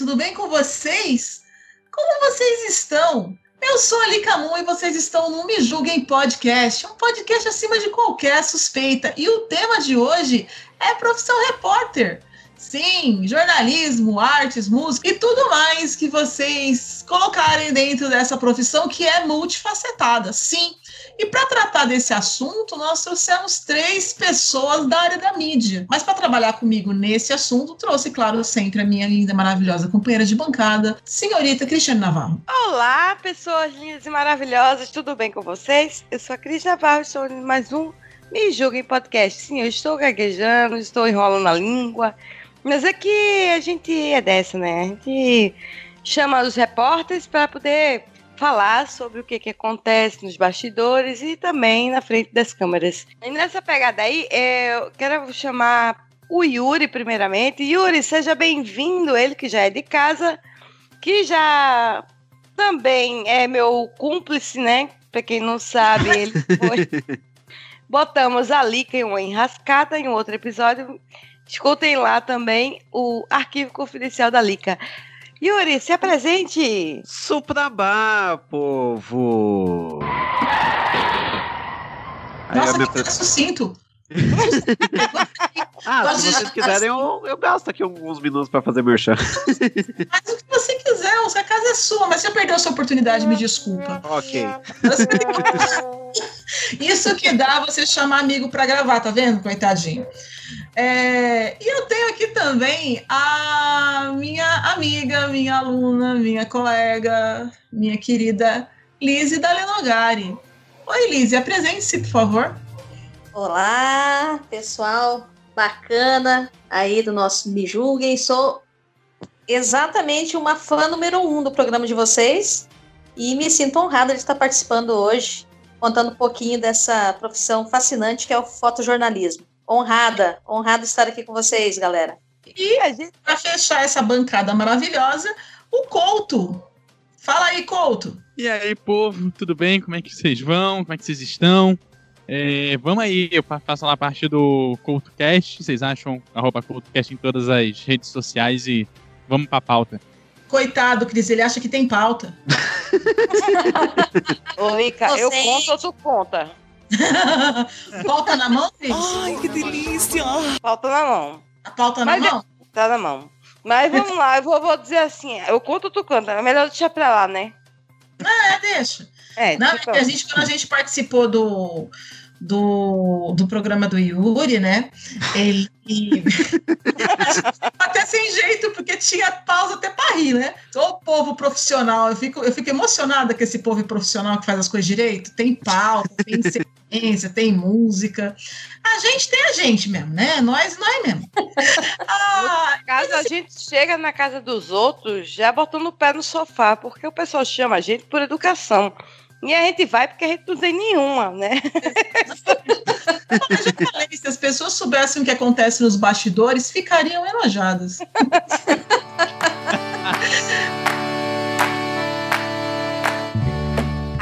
Tudo bem com vocês? Como vocês estão? Eu sou a Lika Moon e vocês estão no Me Julguem Podcast, um podcast acima de qualquer suspeita. E o tema de hoje é profissão repórter. Sim, jornalismo, artes, música e tudo mais que vocês colocarem dentro dessa profissão que é multifacetada. Sim. E para tratar desse assunto, nós trouxemos três pessoas da área da mídia. Mas para trabalhar comigo nesse assunto, trouxe, claro, sempre a minha linda, maravilhosa companheira de bancada, senhorita Cristiane Navarro. Olá, pessoas lindas e maravilhosas, tudo bem com vocês? Eu sou a Cris Navarro, estou em mais um Me Julguem Podcast. Sim, eu estou gaguejando, estou enrolando a língua, mas aqui a gente é dessa, né? A gente chama os repórteres para poder falar sobre o que, que acontece nos bastidores e também na frente das câmeras. E nessa pegada aí, eu quero chamar o Yuri primeiramente. Yuri, seja bem-vindo, ele que já é de casa, que já também é meu cúmplice, né? Para quem não sabe, ele foi. Botamos a Lica em uma enrascada em outro episódio. Escutem lá também o arquivo confidencial da Lica. Yuri, se apresente! Suprabá, povo! Nossa, eu que cara sucinto. Ah, se vocês quiserem, eu, eu gasto aqui alguns minutos pra fazer merchan. Faz o que você quiser, a casa é sua, mas você perdeu a sua oportunidade, me desculpa. Ok. Isso que dá você chamar amigo para gravar, tá vendo? Coitadinho. É, e eu tenho aqui também a minha amiga, minha aluna, minha colega, minha querida Lise da Lenogari. Oi, Lise, apresente-se, por favor. Olá, pessoal bacana aí do nosso Me Julguem. Sou exatamente uma fã número um do programa de vocês e me sinto honrada de estar participando hoje, contando um pouquinho dessa profissão fascinante que é o fotojornalismo. Honrada, honrada estar aqui com vocês, galera. E A gente para fechar essa bancada maravilhosa, o Couto. Fala aí, Couto. E aí, povo, tudo bem? Como é que vocês vão? Como é que vocês estão? É, vamos aí, eu fa- faço lá parte do CoutoCast. Vocês acham arroba CoutoCast em todas as redes sociais e vamos pra pauta. Coitado, Cris, ele acha que tem pauta. Ô, Lica, eu conto ou tu conta? pauta na mão, Cris? que delícia! Falta na mão. A pauta na Mas é- mão? Tá na mão. Mas vamos lá, eu vou, vou dizer assim, eu conto ou tu canta? É melhor deixar pra lá, né? É, deixa. É, Não, deixa é a gente, quando a gente participou do, do, do programa do Yuri, né? Ele. até sem jeito, porque tinha pausa até para rir, né? O povo profissional, eu fico, eu fico emocionada com esse povo profissional que faz as coisas direito. Tem pauta, tem sequência, tem música. A gente tem a gente mesmo, né? Nós, nós mesmo. Ah, Caso a gente chega na casa dos outros já botando o pé no sofá, porque o pessoal chama a gente por educação. E a gente vai porque a gente não tem nenhuma, né? eu já falei, se as pessoas soubessem o que acontece nos bastidores, ficariam enojadas.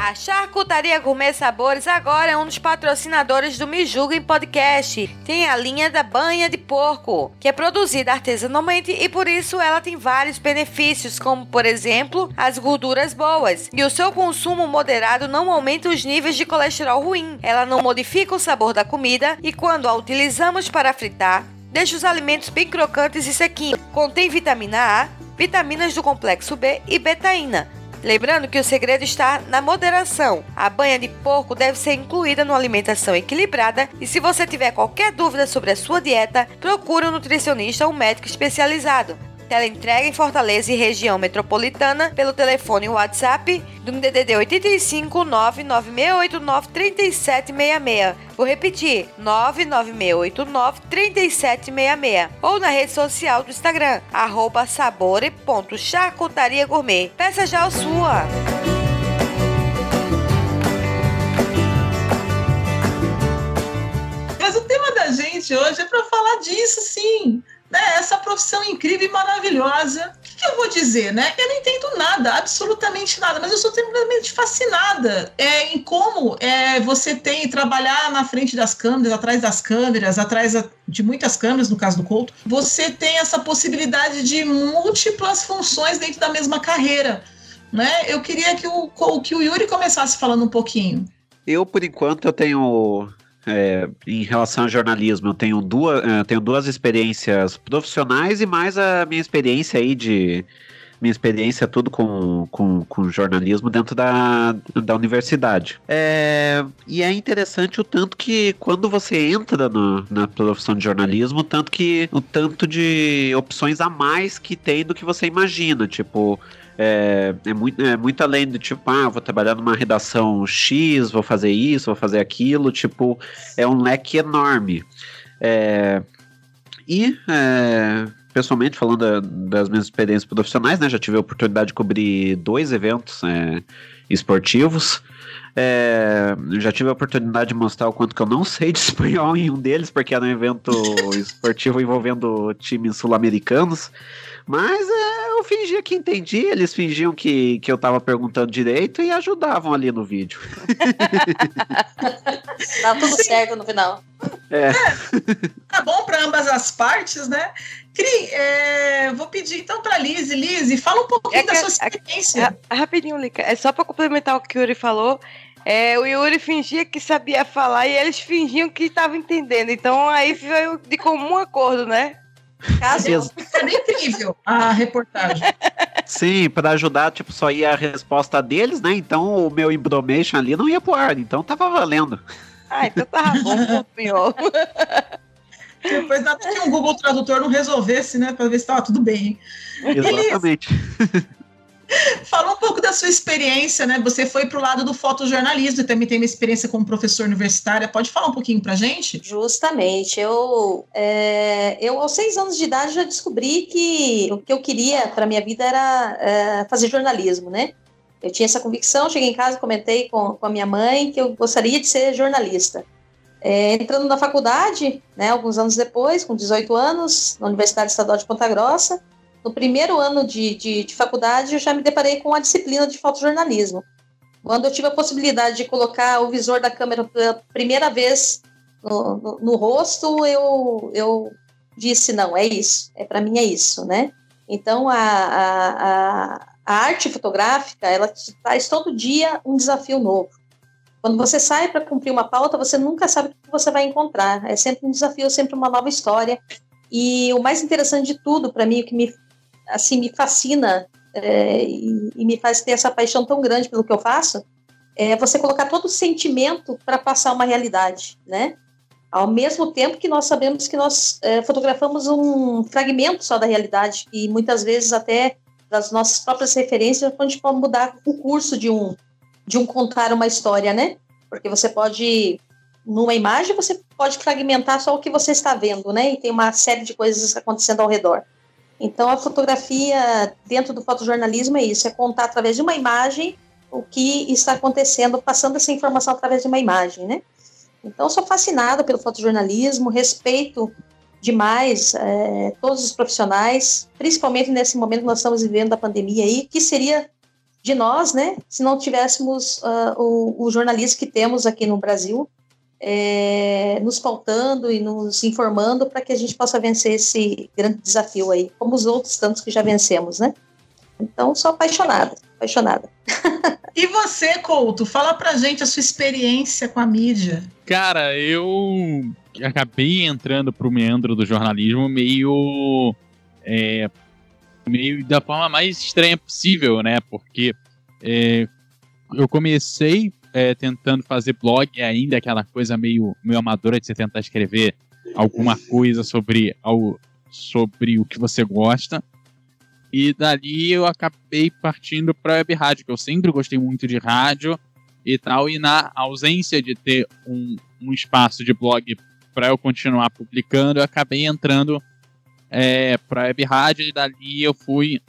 A Charcutaria Gourmet Sabores agora é um dos patrocinadores do Me Julguem Podcast. Tem a linha da banha de porco, que é produzida artesanalmente e por isso ela tem vários benefícios, como por exemplo, as gorduras boas. E o seu consumo moderado não aumenta os níveis de colesterol ruim. Ela não modifica o sabor da comida e quando a utilizamos para fritar, deixa os alimentos bem crocantes e sequinhos. Contém vitamina A, vitaminas do complexo B e betaína Lembrando que o segredo está na moderação. A banha de porco deve ser incluída numa alimentação equilibrada e se você tiver qualquer dúvida sobre a sua dieta, procure um nutricionista ou um médico especializado. Teleentrega em Fortaleza e região metropolitana pelo telefone WhatsApp do DDD 85 99689 3766. Vou repetir: 99689 3766. Ou na rede social do Instagram, arroba gourmet. Peça já a sua! Mas o tema da gente hoje é para falar disso, sim né, essa profissão incrível e maravilhosa. O que, que, eu vou dizer, né? Eu não entendo nada, absolutamente nada, mas eu sou simplesmente fascinada é, em como é, você tem trabalhar na frente das câmeras, atrás das câmeras, atrás de muitas câmeras, no caso do Couto, você tem essa possibilidade de múltiplas funções dentro da mesma carreira. Né? Eu queria que o, que o Yuri começasse falando um pouquinho. Eu, por enquanto, eu tenho é, em relação ao jornalismo, eu tenho duas, eu é, tenho duas experiências profissionais e mais a minha experiência aí de. Minha experiência tudo com, com, com jornalismo dentro da, da universidade. É, e é interessante o tanto que quando você entra no, na profissão de jornalismo, tanto que o tanto de opções a mais que tem do que você imagina. Tipo, é, é, muito, é muito além do tipo, ah, vou trabalhar numa redação X, vou fazer isso, vou fazer aquilo, tipo, é um leque enorme. É, e, é, pessoalmente, falando da, das minhas experiências profissionais, né, já tive a oportunidade de cobrir dois eventos é, esportivos, é, já tive a oportunidade de mostrar o quanto que eu não sei de espanhol em um deles, porque era um evento esportivo envolvendo times sul-americanos. Mas é, eu fingia que entendi, eles fingiam que, que eu tava perguntando direito e ajudavam ali no vídeo. Tá tudo certo no final. É. é tá bom para ambas as partes, né? Cri, é, vou pedir então para Lise. Lise, fala um pouquinho é da sua experiência. É, rapidinho, Lica. É só para complementar o que o Yuri falou. É, o Yuri fingia que sabia falar e eles fingiam que estavam entendendo. Então aí foi de comum acordo, né? Caso é incrível a reportagem. Sim, para ajudar, tipo, só ia a resposta deles, né? Então o meu embromation ali não ia pro ar, então tava valendo. Ah, então tava bom, senhor. Depois nada que um Google Tradutor não resolvesse, né? Pra ver se tava tudo bem. Exatamente. Fala um pouco da sua experiência, né? Você foi para o lado do fotojornalismo e também tem uma experiência como professor universitária. Pode falar um pouquinho para gente? Justamente. Eu, é, eu aos seis anos de idade, já descobri que o que eu queria para minha vida era é, fazer jornalismo, né? Eu tinha essa convicção, cheguei em casa, comentei com, com a minha mãe que eu gostaria de ser jornalista. É, entrando na faculdade, né, alguns anos depois, com 18 anos, na Universidade Estadual de Ponta Grossa, no primeiro ano de, de, de, faculdade, eu já me deparei com a disciplina de fotojornalismo. Quando eu tive a possibilidade de colocar o visor da câmera pela primeira vez no, no, no rosto, eu, eu disse, não, é isso, é para mim é isso, né? Então, a, a, a, arte fotográfica, ela traz todo dia um desafio novo. Quando você sai para cumprir uma pauta, você nunca sabe o que você vai encontrar. É sempre um desafio, sempre uma nova história. E o mais interessante de tudo, para mim, o que me assim me fascina é, e, e, me faz ter essa paixão tão grande pelo que eu faço, é você colocar todo o sentimento para passar uma realidade, né? Ao mesmo tempo que nós sabemos que nós é, fotografamos um fragmento só da realidade e muitas vezes até das nossas próprias referências, a gente pode mudar o curso de um de um contar uma história, né? Porque você pode numa imagem você pode fragmentar só o que você está vendo, né? E tem uma série de coisas acontecendo ao redor. Então, a fotografia dentro do fotojornalismo é isso: é contar através de uma imagem o que está acontecendo, passando essa informação através de uma imagem, né? Então, sou fascinada pelo fotojornalismo, respeito demais é, todos os profissionais, principalmente nesse momento que nós estamos vivendo da pandemia aí, que seria de nós, né, se não tivéssemos uh, o, o jornalismo que temos aqui no Brasil, é, nos pautando e nos informando para que a gente possa vencer esse grande desafio aí, como os outros tantos que já vencemos, né? Então, sou apaixonada, apaixonada. E você, Couto, fala pra gente a sua experiência com a mídia. Cara, eu acabei entrando pro meandro do jornalismo meio. É, meio da forma mais estranha possível, né? Porque É, eu comecei é, tentando fazer blog ainda, aquela coisa meio, meio amadora de você tentar escrever alguma coisa sobre, ao, sobre o que você gosta. E dali eu acabei partindo para web rádio, que eu sempre gostei muito de rádio e tal. E na ausência de ter um, um espaço de blog para eu continuar publicando, eu acabei entrando é, para web rádio e dali eu fui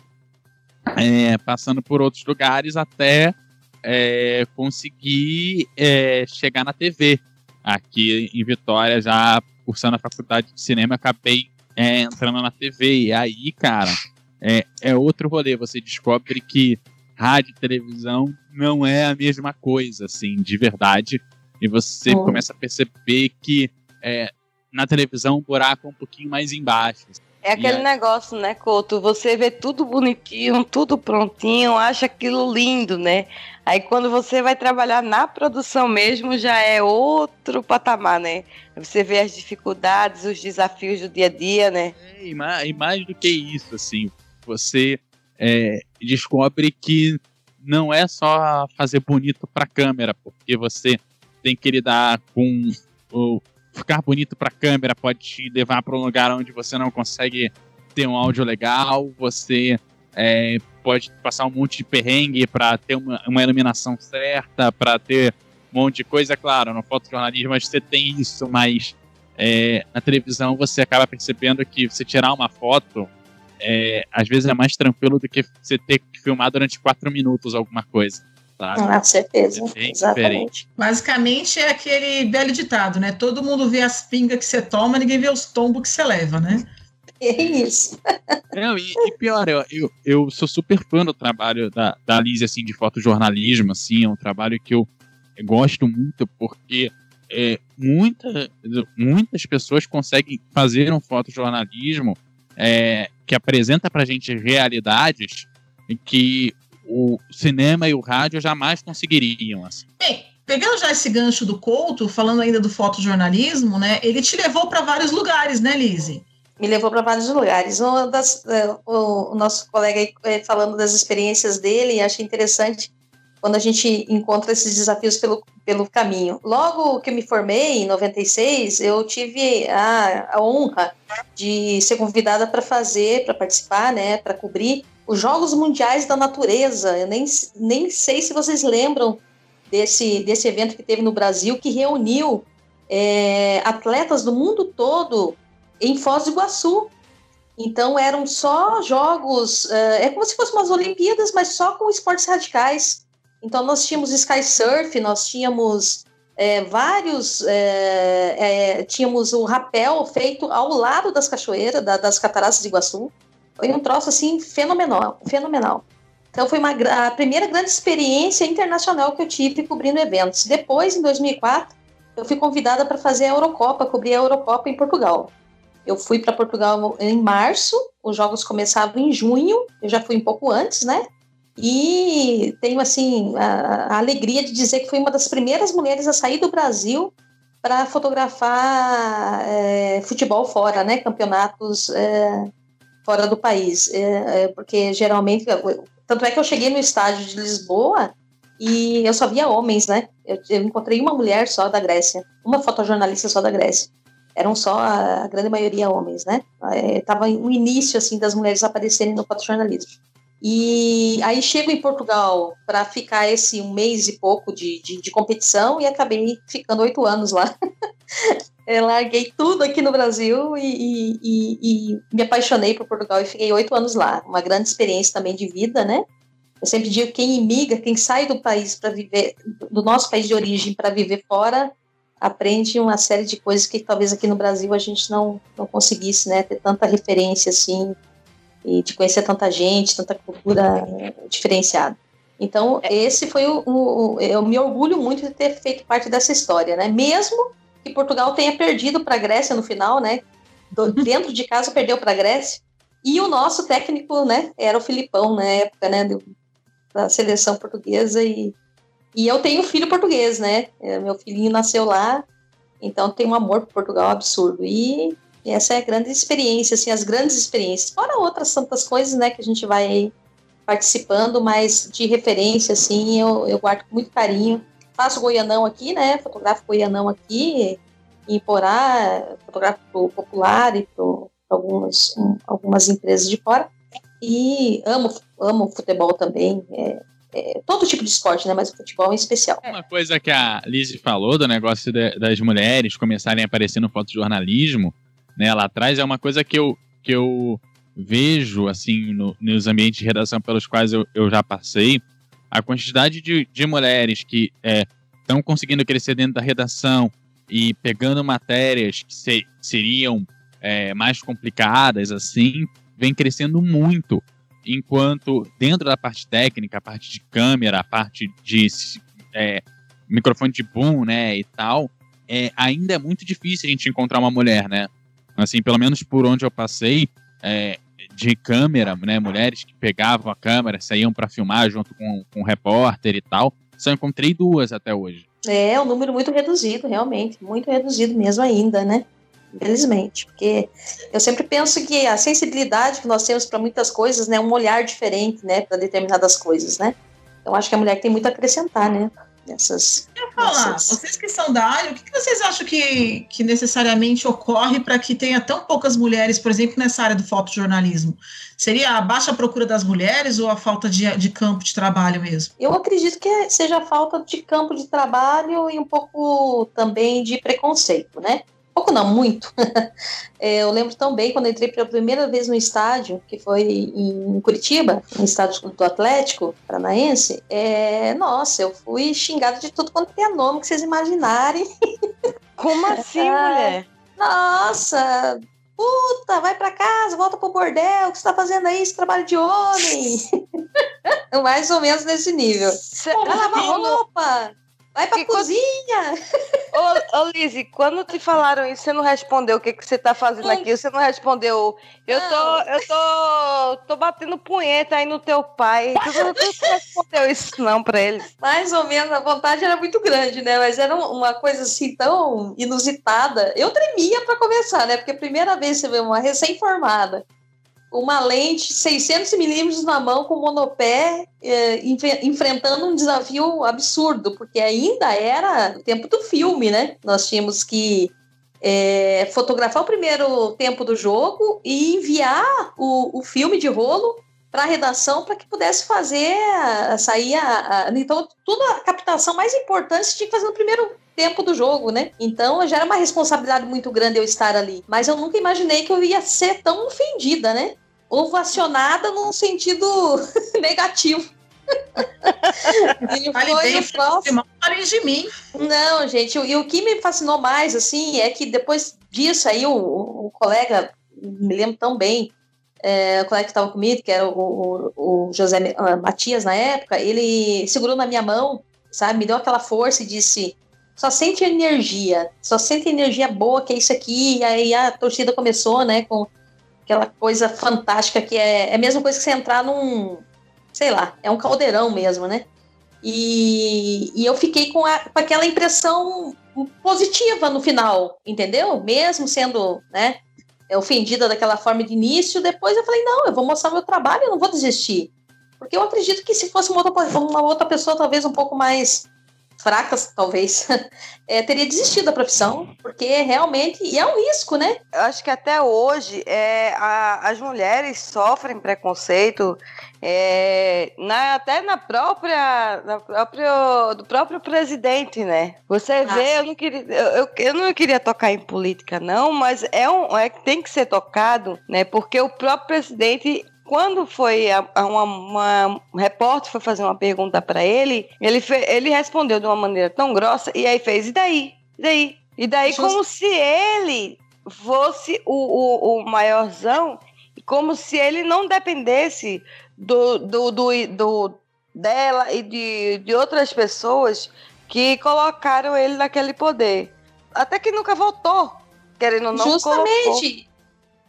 é, passando por outros lugares até é, conseguir é, chegar na TV. Aqui em Vitória, já cursando a faculdade de cinema, acabei é, entrando na TV. E aí, cara, é, é outro rolê. Você descobre que rádio e televisão não é a mesma coisa, assim, de verdade. E você começa a perceber que é, na televisão o buraco é um pouquinho mais embaixo. É aquele aí... negócio, né, Couto? Você vê tudo bonitinho, tudo prontinho, acha aquilo lindo, né? Aí quando você vai trabalhar na produção mesmo, já é outro patamar, né? Você vê as dificuldades, os desafios do dia a dia, né? É, e, mais, e mais do que isso, assim, você é, descobre que não é só fazer bonito para câmera, porque você tem que lidar com o ficar bonito para câmera pode te levar para um lugar onde você não consegue ter um áudio legal, você é, pode passar um monte de perrengue para ter uma, uma, iluminação certa, para ter um monte de coisa. Claro, no fotojornalismo você tem isso, mas é, na televisão você acaba percebendo que você tirar uma foto é, às vezes é mais tranquilo do que você ter que filmar durante quatro minutos alguma coisa sabe? Com certeza, é exatamente. Diferente. Basicamente é aquele velho ditado, né? Todo mundo vê as pingas que você toma, ninguém vê os tombos que você leva, né? É isso. Não, e, e pior, eu, eu, eu, sou super fã do trabalho da, da Alice, assim, de fotojornalismo, assim, é um trabalho que eu gosto muito, porque é, muita, muitas pessoas conseguem fazer um fotojornalismo é, que apresenta pra gente realidades que o cinema e o rádio jamais conseguiriam. Assim. Bem, pegando já esse gancho do Couto, falando ainda do fotojornalismo, né? Ele te levou para vários lugares, né, Lise? Me levou para vários lugares. Das, uh, o, o, nosso colega aí, eh, falando das experiências dele, achei interessante quando a gente encontra esses desafios pelo, pelo caminho. Logo que eu me formei, em 96, eu tive a, a honra de ser convidada para fazer, para participar, né, para cobrir os Jogos Mundiais da Natureza. Eu nem, nem sei se vocês lembram desse, desse evento que teve no Brasil, que reuniu é, atletas do mundo todo em Foz do Iguaçu. Então eram só jogos, é, é como se fossem umas Olimpíadas, mas só com esportes radicais. Então nós tínhamos sky surf, nós tínhamos é, vários, é, é, tínhamos o rapel feito ao lado das cachoeiras, da, das cataratas de Iguaçu. Foi um troço assim fenomenal, fenomenal. Então foi uma, a primeira grande experiência internacional que eu tive cobrindo eventos. Depois, em 2004, eu fui convidada para fazer a Eurocopa, cobrir a Eurocopa em Portugal. Eu fui para Portugal em março, os jogos começavam em junho, eu já fui um pouco antes, né? E tenho assim a, a alegria de dizer que fui uma das primeiras mulheres a sair do Brasil para fotografar é, futebol fora, né? Campeonatos é, fora do país, é, é, porque geralmente, tanto é que eu cheguei no estádio de Lisboa e eu só via homens, né? Eu, eu encontrei uma mulher só da Grécia, uma fotojornalista só da Grécia. Eram só a, a grande maioria homens, né? É, tava no início assim das mulheres aparecerem no fotojornalismo. E aí chego em Portugal para ficar esse um mês e pouco de, de, de competição e acabei ficando oito anos lá. Eu larguei tudo aqui no Brasil e, e, e, me apaixonei por Portugal e fiquei oito anos lá. Uma grande experiência também de vida, né? Eu sempre digo quem imigra, quem sai do país para viver, do nosso país de origem para viver fora, aprende uma série de coisas que talvez aqui no Brasil a gente não, não conseguisse, né? Ter tanta referência assim e de conhecer tanta gente, tanta cultura diferenciada. Então, esse foi o, o, Eu me orgulho muito de ter feito parte dessa história, né? Mesmo que Portugal tenha perdido para a Grécia no final, né? Do, dentro de casa perdeu para a Grécia. E o nosso técnico, né, era o Filipão na época, né, da seleção portuguesa e e eu tenho filho português, né? É, meu filhinho nasceu lá, então tenho um amor por Portugal absurdo. E essa é a grande experiência, assim, as grandes experiências. Fora outras tantas coisas, né, que a gente vai participando, mas de referência, assim, eu, eu guardo com muito carinho. Faço goianão aqui, né? Fotografo goianão aqui, em Porá, fotografo pro Popular e para algumas, um, algumas empresas de fora. E amo, amo futebol também. É, é, todo tipo de esporte, né? Mas o futebol em especial. Uma coisa que a Liz falou do negócio de, das mulheres começarem a aparecer no fotojornalismo, né, lá atrás, é uma coisa que eu, que eu vejo, assim, no, nos ambientes de redação pelos quais eu, eu já passei, a quantidade de, de mulheres que estão é, conseguindo crescer dentro da redação e pegando matérias que se, seriam é, mais complicadas, assim, vem crescendo muito enquanto dentro da parte técnica, a parte de câmera, a parte de é, microfone de boom, né, e tal, é, ainda é muito difícil a gente encontrar uma mulher, né? Assim, pelo menos por onde eu passei, é, de câmera, né, mulheres que pegavam a câmera, saíam para filmar junto com, com o repórter e tal, só encontrei duas até hoje. É, um número muito reduzido, realmente, muito reduzido mesmo ainda, né? infelizmente, porque eu sempre penso que a sensibilidade que nós temos para muitas coisas, né, um olhar diferente, né, para determinadas coisas, né. Então acho que a mulher tem muito a acrescentar, né, nessas. Eu falar, vocês que são da área, o que, que vocês acham que, que necessariamente ocorre para que tenha tão poucas mulheres, por exemplo, nessa área do fotojornalismo? Seria a baixa procura das mulheres ou a falta de, de campo de trabalho mesmo? Eu acredito que seja a falta de campo de trabalho e um pouco também de preconceito, né? Pouco não, muito. é, eu lembro tão bem quando entrei pela primeira vez no estádio, que foi em Curitiba, no estádio do Atlético Paranaense. É, nossa, eu fui xingada de tudo quanto é nome que vocês imaginarem. Como assim, mulher? Nossa, puta, vai para casa, volta pro bordel, o que você tá fazendo aí, esse trabalho de homem? Mais ou menos nesse nível. Cê, vai lavar roupa, Vai pra que cozinha! Ô, ô Lizzie, quando te falaram isso, você não respondeu o que, que você tá fazendo aqui? Você não respondeu, eu tô, eu tô, tô batendo punheta aí no teu pai. Você não respondeu isso não pra eles. Mais ou menos, a vontade era muito grande, né? Mas era uma coisa assim tão inusitada. Eu tremia para começar, né? Porque a primeira vez você vê uma recém-formada uma lente 600 milímetros na mão com monopé, é, enfrentando um desafio absurdo, porque ainda era o tempo do filme, né? Nós tínhamos que é, fotografar o primeiro tempo do jogo e enviar o, o filme de rolo para a redação para que pudesse fazer sair a, a, então toda a captação mais importante você tinha que fazer no primeiro tempo do jogo, né? Então já era uma responsabilidade muito grande eu estar ali. Mas eu nunca imaginei que eu ia ser tão ofendida, né? Ovacionada num sentido negativo. e foi bem, o próximo. de mim. Não, gente, e o que me fascinou mais, assim, é que depois disso aí, o, o colega, me lembro tão bem, é, o colega que estava comigo, que era o, o, o José Matias na época, ele segurou na minha mão, sabe, me deu aquela força e disse: só sente energia, só sente energia boa, que é isso aqui. E aí a torcida começou, né, com aquela coisa fantástica que é, é a mesma coisa que você entrar num, sei lá, é um caldeirão mesmo, né? E, e eu fiquei com, a, com aquela impressão positiva no final, entendeu? Mesmo sendo, né, ofendida daquela forma de início, depois eu falei, não, eu vou mostrar meu trabalho, eu não vou desistir. Porque eu acredito que se fosse uma outra, uma outra pessoa, talvez um pouco mais fracas, talvez, é, teria desistido da profissão, porque realmente e é um risco, né? Eu acho que até hoje é, a, as mulheres sofrem preconceito é, na, até na própria, na próprio, do próprio presidente, né? Você ah, vê, eu não, queria, eu, eu não queria tocar em política, não, mas é um, é, tem que ser tocado, né? Porque o próprio presidente quando foi a, a uma, uma um repórter foi fazer uma pergunta para ele, ele, fe, ele respondeu de uma maneira tão grossa e aí fez, e daí? E daí? E daí, Just... como se ele fosse o, o, o maiorzão, como se ele não dependesse do, do, do, do dela e de, de outras pessoas que colocaram ele naquele poder. Até que nunca voltou, querendo ou não. Justamente.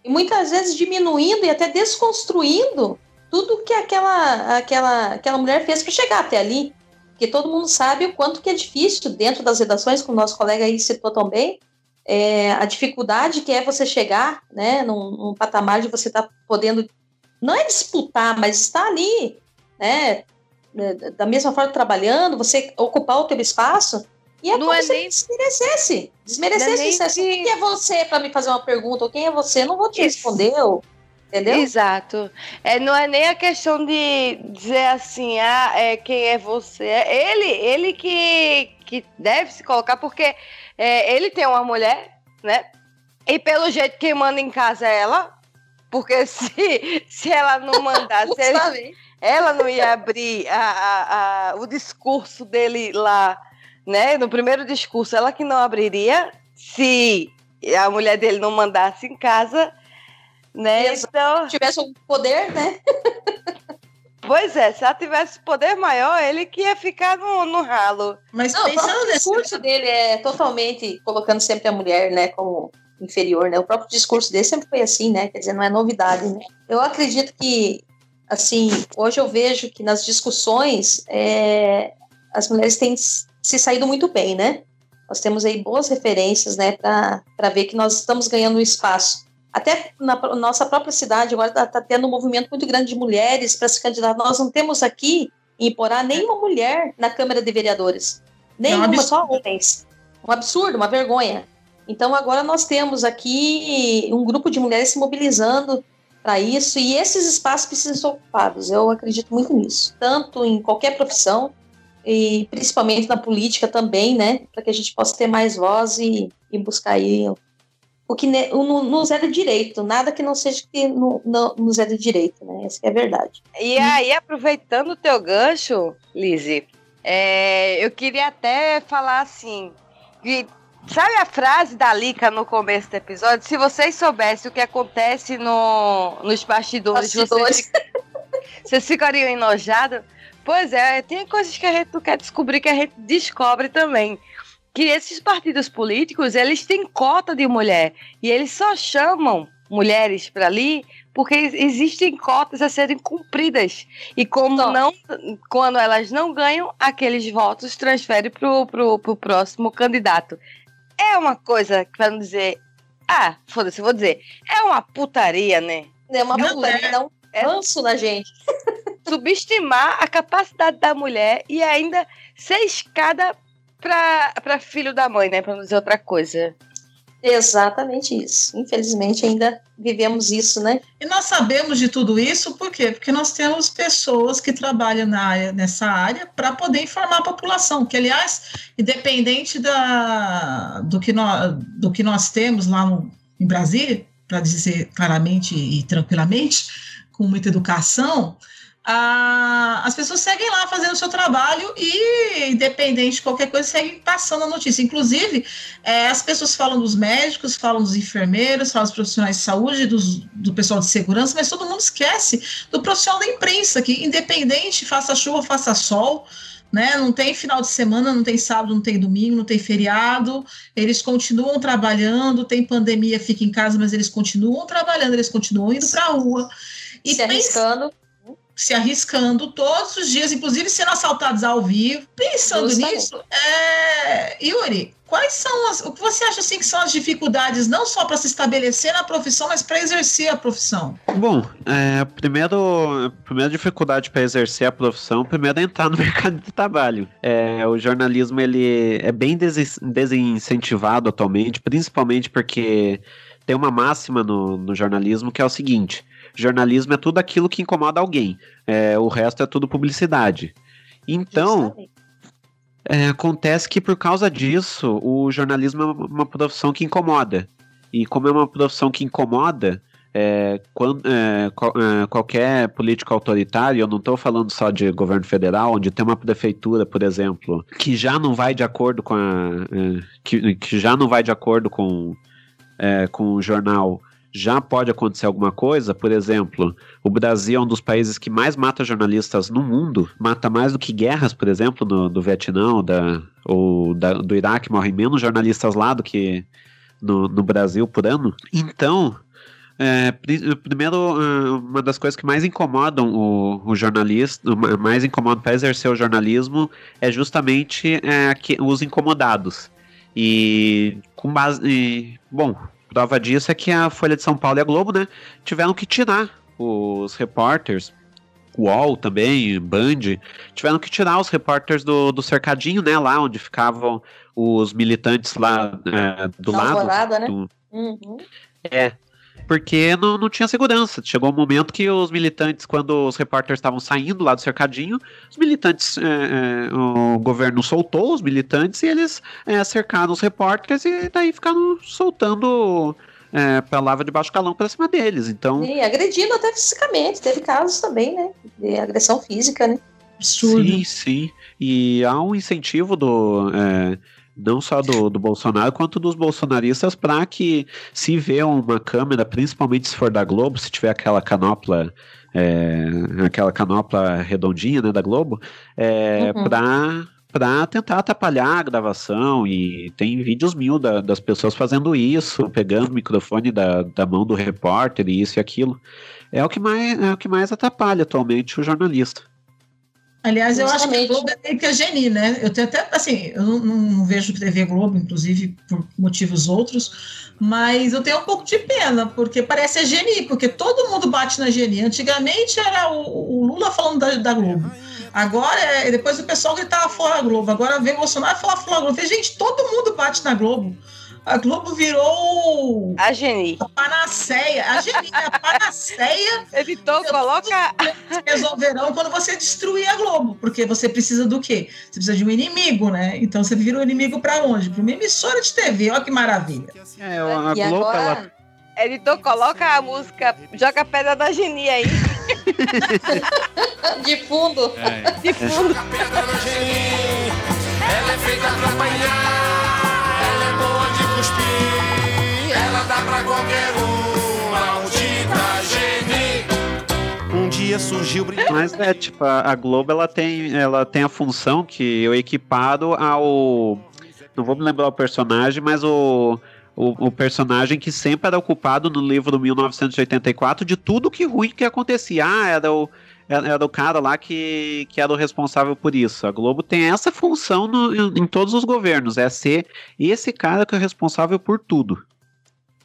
E muitas vezes diminuindo e até desconstruindo tudo que aquela, aquela, aquela mulher fez para chegar até ali. Porque todo mundo sabe o quanto que é difícil dentro das redações, como o nosso colega aí citou também, é, a dificuldade que é você chegar né, num, num patamar de você estar tá podendo, não é disputar, mas estar ali né? Da mesma forma trabalhando, você ocupar o teu espaço, e é Não como é se nem- desmerecesse. Desmerecesse, Não é que- quem é você para me fazer uma pergunta? Ou quem é você? Eu não vou te responder, ou- entendeu? Exato. É, não é nem a questão de dizer assim, ah, é, quem é você. É ele, ele que, que deve se colocar, porque é, ele tem uma mulher, né? E pelo jeito quem manda em casa é ela. Porque se, se ela não mandasse, ele- ela não ia abrir a, a- a- o discurso dele lá, né? No primeiro discurso, ela que não abriria se a mulher dele não mandasse em casa, né? Exato. Então, Se tivesse um poder, né? pois é, se ela tivesse poder maior, ele que ia ficar no, no ralo. Mas Não, o pensando nesse. discurso dele é totalmente colocando sempre a mulher, né, como inferior, né? O próprio discurso dele sempre foi assim, né? Quer dizer, não é novidade, né? Eu acredito que, assim, hoje eu vejo que nas discussões é, as mulheres têm se saído muito bem, né? Nós temos aí boas referências, né, para ver que nós estamos ganhando um espaço. Até na nossa própria cidade agora está tendo um movimento muito grande de mulheres para se candidatar. Nós não temos aqui em Porá nenhuma mulher na Câmara de Vereadores. Nenhuma, absurdo. só homens. Um absurdo, uma vergonha. Então agora nós temos aqui um grupo de mulheres se mobilizando para isso e esses espaços precisam ser ocupados. Eu acredito muito nisso, tanto em qualquer profissão e principalmente na política também, né, para que a gente possa ter mais voz e, e buscar aí o que o no- nos é de direito, nada que não seja que nos é de direito, né? Essa é a verdade. E aí, aproveitando o teu gancho, Lizzie, é, eu queria até falar assim, que, sabe a frase da Lica no começo do episódio? Se vocês soubessem o que acontece no, nos bastidores, Bastidores. Vocês, vocês ficariam enojados? Pois é, tem coisas que a gente não quer descobrir que a gente descobre também. Que esses partidos políticos, eles têm cota de mulher. E eles só chamam mulheres para ali porque existem cotas a serem cumpridas. E como não, quando elas não ganham, aqueles votos transferem pro, pro próximo candidato. É uma coisa, para não dizer, ah, foda-se, vou dizer, é uma putaria, né? É uma Não putaria, é. dá um É. na gente. Subestimar a capacidade da mulher e ainda ser escada pra, pra filho da mãe, né? Pra não dizer outra coisa. Exatamente isso. Infelizmente ainda vivemos isso, né? E nós sabemos de tudo isso por quê? Porque nós temos pessoas que trabalham na área, nessa área para poder informar a população, que aliás, independente da, do, que nós, do que nós temos lá no, em Brasília, para dizer claramente e tranquilamente, com muita educação, a- as pessoas seguem lá fazendo o seu trabalho e, independente de qualquer coisa, seguem passando a notícia. Inclusive, é, as pessoas falam dos médicos, falam dos enfermeiros, falam dos profissionais de saúde, dos, do pessoal de segurança, mas todo mundo esquece do profissional da imprensa, que independente, faça chuva, faça sol, né? Não tem final de semana, não tem sábado, não tem domingo, não tem feriado, eles continuam trabalhando, tem pandemia, fica em casa, mas eles continuam trabalhando, eles continuam indo para a rua. E se pensa- arriscando. Se arriscando todos os dias, inclusive sendo assaltados ao vivo. Pensando Justamente. nisso, é, Yuri, quais são as. O que você acha assim que são as dificuldades, não só para se estabelecer na profissão, mas para exercer a profissão? Bom, é, primeiro, a primeira dificuldade para exercer a profissão, primeiro é entrar no mercado de trabalho. É, o jornalismo ele é bem desi- desincentivado atualmente, principalmente porque tem uma máxima no, no jornalismo que é o seguinte: jornalismo é tudo aquilo que incomoda alguém, é, o resto é tudo publicidade. Então, é, acontece que por causa disso, o jornalismo é uma, uma profissão que incomoda. E como é uma profissão que incomoda, é, quando, é, qual- é, qualquer político autoritário, eu não estou falando só de governo federal, onde tem uma prefeitura, por exemplo, que já não vai de acordo com a. é, que, que já não vai de acordo com, com o jornal. Já pode acontecer alguma coisa, por exemplo, o Brasil é um dos países que mais mata jornalistas no mundo, mata mais do que guerras, por exemplo, no, do Vietnã ou, da, ou da- do Iraque, morrem menos jornalistas lá do que no, no Brasil por ano. Então, é, pri- primeiro, ah, uma das coisas que mais incomodam o, o jornalista, mais incomodam para exercer o jornalismo é justamente é, que- os incomodados. E com base. e, bom, prova disso é que a Folha de São Paulo e a Globo, né, tiveram que tirar os repórteres UOL também, Band, tiveram que tirar os repórteres do, do cercadinho, né? Lá onde ficavam os militantes lá é, do lado. né? do- Uhum. é, porque não, não tinha segurança. Chegou um momento que os militantes, quando os repórteres estavam saindo lá do cercadinho, os militantes, é, é, o governo soltou os militantes e eles é, cercaram os repórteres e daí ficaram soltando é, palavra de baixo calão pra cima deles. Então, E agredindo até fisicamente. Teve casos também, né? De agressão física, né? Absurdo. sim, sim. E há um incentivo do. é, não só do, do Bolsonaro, quanto dos bolsonaristas, para que se vê uma câmera, principalmente se for da Globo, se tiver aquela canopla, é, aquela canopla redondinha né, da Globo, é, Uhum. para para tentar atrapalhar a gravação e tem vídeos mil da- das pessoas fazendo isso, pegando o microfone da, da mão do repórter e isso e aquilo. É o que mais, é o que mais atrapalha atualmente o jornalista. Aliás, eu acho que a Justamente. Globo é meio que a Geni, né? Eu tenho até, assim, eu não, não vejo TV Globo, inclusive, por motivos outros, mas eu tenho um pouco de pena, porque parece a Geni, porque todo mundo bate na Geni. Antigamente era o, o Lula falando da, da Globo. Agora, é- depois o pessoal gritava fora Globo. Agora vem o Bolsonaro falar fora Globo. Gente, todo mundo bate na Globo. A Globo virou A Geni. a panaceia. A Geni a panaceia Editor, coloca. resolverão quando você destruir a Globo, porque você precisa do quê? Você precisa de um inimigo, né? Então você vira um inimigo para onde? Para uma emissora de TV, olha que maravilha. É, a e Globo, ela agora, Editor, coloca a música Joga a Pedra da Geni aí, de fundo, É, de fundo. pedra da Geni, ela é feita pra apanhar, cuspir, ela dá pra qualquer um, maldita. Um dia surgiu brilhante. Mas é, tipo, a a Globo ela tem, ela tem a função que eu equipado ao. Não vou me lembrar o personagem, mas o, o, o personagem que sempre era ocupado no livro 1984 de tudo que ruim que acontecia. Ah, era o, era, o cara lá que, que era o responsável por isso. A Globo tem essa função no- em, todos os governos, é ser esse cara que é responsável por tudo.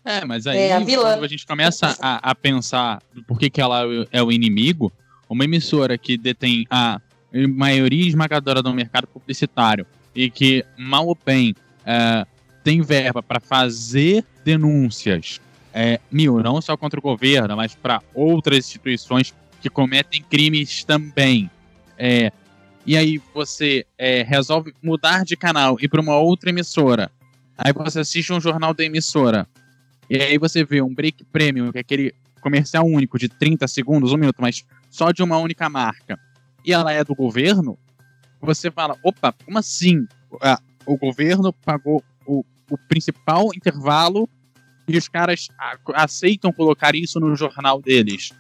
É, mas aí É, a vilã. a gente começa a, a pensar por que, que ela é o inimigo, uma emissora que detém a maioria esmagadora do mercado publicitário e que, mal ou bem, é, tem verba para fazer denúncias é, mil, não só contra o governo, mas para outras instituições que cometem crimes também. É, e aí você é, resolve mudar de canal e para uma outra emissora. Aí você assiste um jornal da emissora. E aí você vê um break premium, que é aquele comercial único de 30 segundos, um minuto, mas só de uma única marca. E ela é do governo. Você fala, opa, como assim? Ah, o governo pagou o, o principal intervalo e os caras aceitam colocar isso no jornal deles.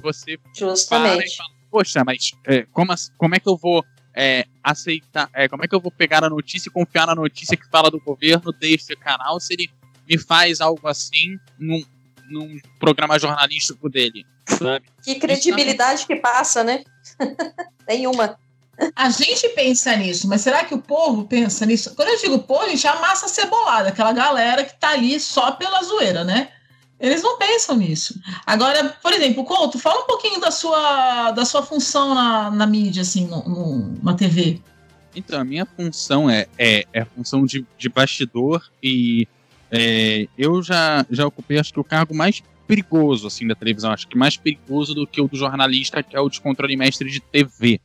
Você para e justamente. fala, poxa, mas é, como, como é que eu vou é, aceitar, é, como é que eu vou pegar a notícia e confiar na notícia que fala do governo deste canal se ele me faz algo assim num, num programa jornalístico dele, sabe? Que credibilidade que passa, né? Tem uma. A gente pensa nisso, mas será que o povo pensa nisso? Quando eu digo povo, gente, é a massa cebolada, aquela galera que tá ali só pela zoeira, né? Eles não pensam nisso. Agora, por exemplo, Couto, fala um pouquinho da sua, da sua função na, na mídia, assim, no, no- na TV. Então, a minha função é, é, é a função de, de bastidor e é, eu já, já ocupei, acho que o cargo mais perigoso, assim, da televisão. Acho que mais perigoso do que o do jornalista, que é o de controle mestre de TV.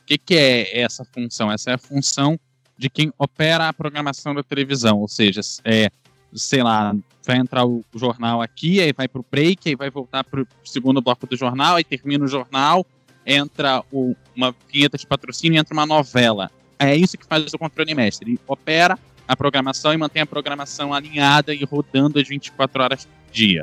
O que, que é essa função? Essa é a função de quem opera a programação da televisão. Ou seja, é, sei lá, vai entrar o jornal aqui, aí vai pro break, aí vai voltar pro segundo bloco do jornal, aí termina o jornal, entra o- uma vinheta de patrocínio entra uma novela. É isso que faz o controle mestre. Ele opera a programação e mantém a programação alinhada e rodando as 24 horas por dia.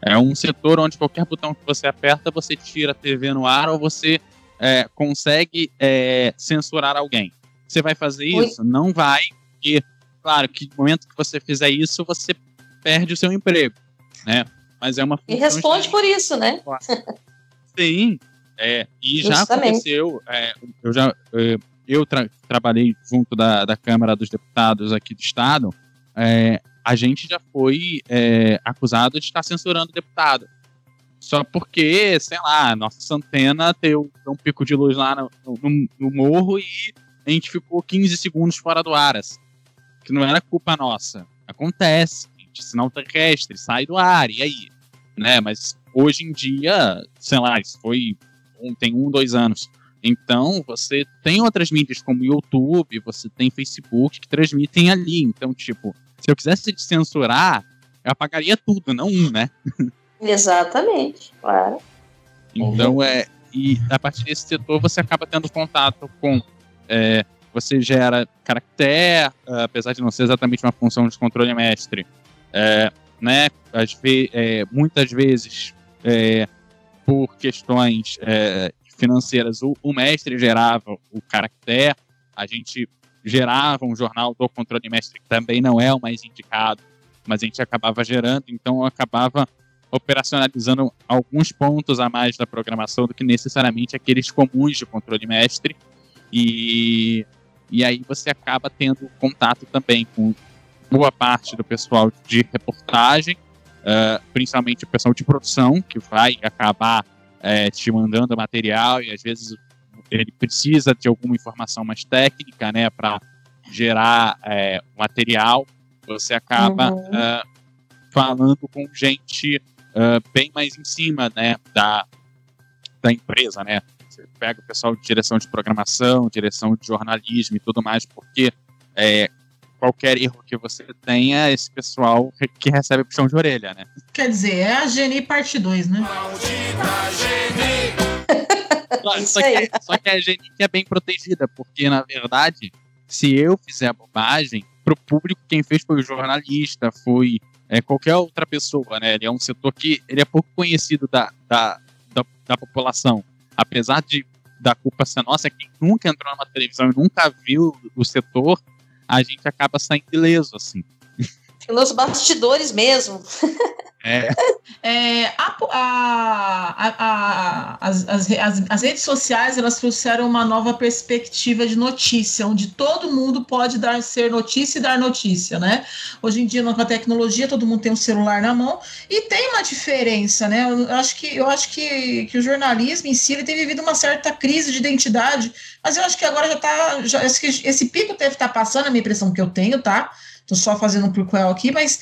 É um setor onde qualquer botão que você aperta, você tira a TV no ar ou você é, consegue é, censurar alguém. Você vai fazer Oi? isso? Não vai, porque, claro, que no momento que você fizer isso, você perde o seu emprego, né? Mas é uma E responde por isso, né? Sim, é, e já Justamente. aconteceu. é, eu já é, eu tra- trabalhei junto da, da Câmara dos Deputados aqui do Estado. é, a gente já foi é, acusado de estar censurando o deputado. Só porque, sei lá, nossa antena deu um pico de luz lá no, no, no morro e a gente ficou 15 segundos fora do ar, assim, que não era culpa nossa. Acontece, sinal terrestre, sai do ar, e aí? Né? Mas hoje em dia, sei lá, isso foi tem um, dois anos. Então, você tem outras mídias como YouTube, você tem Facebook que transmitem ali. Então, tipo, se eu quisesse censurar, eu apagaria tudo, não um, né? Exatamente, claro. Então, é. E a partir desse setor você acaba tendo contato com. É, você gera caractere, apesar de não ser exatamente uma função de controle mestre, é, né? Às ve é, muitas vezes, é, por questões é, financeiras, o, o, mestre gerava o caractere, a gente gerava um jornal do controle mestre, que também não é o mais indicado, mas a gente acabava gerando, então acabava operacionalizando alguns pontos a mais da programação do que necessariamente aqueles comuns de controle mestre. E, e aí você acaba tendo contato também com boa parte do pessoal de reportagem, uh, principalmente o pessoal de produção, que vai acabar uh, te mandando material e às vezes ele precisa de alguma informação mais técnica, né, para gerar uh, material. Você acaba uhum. falando com gente uh, bem mais em cima né, da, da empresa, né? Você pega o pessoal de direção de programação, direção de jornalismo e tudo mais, porque é, qualquer erro que você tenha, esse pessoal que recebe puxão de orelha, né? Quer dizer, é a Geni parte 2, né? só, só, que, só que a Geni é bem protegida, porque na verdade, se eu fizer a bobagem, pro público quem fez foi o jornalista, foi é, qualquer outra pessoa, né? Ele é um setor que ele é pouco conhecido da, da, da, da população. Apesar de da culpa ser nossa, quem nunca entrou numa televisão e nunca viu o setor, a gente acaba saindo ileso, assim. Nos bastidores mesmo. É. é a, a, a, as, as, as, redes sociais elas trouxeram uma nova perspectiva de notícia, onde todo mundo pode dar ser notícia e dar notícia, né? Hoje em dia, com a tecnologia, todo mundo tem um celular na mão e tem uma diferença, né? Eu acho que, eu acho que, que o jornalismo em si ele tem vivido uma certa crise de identidade, mas eu acho que agora já está. Já, esse, pico deve estar tá passando, a minha impressão que eu tenho, tá? Tô só fazendo um prequel aqui, mas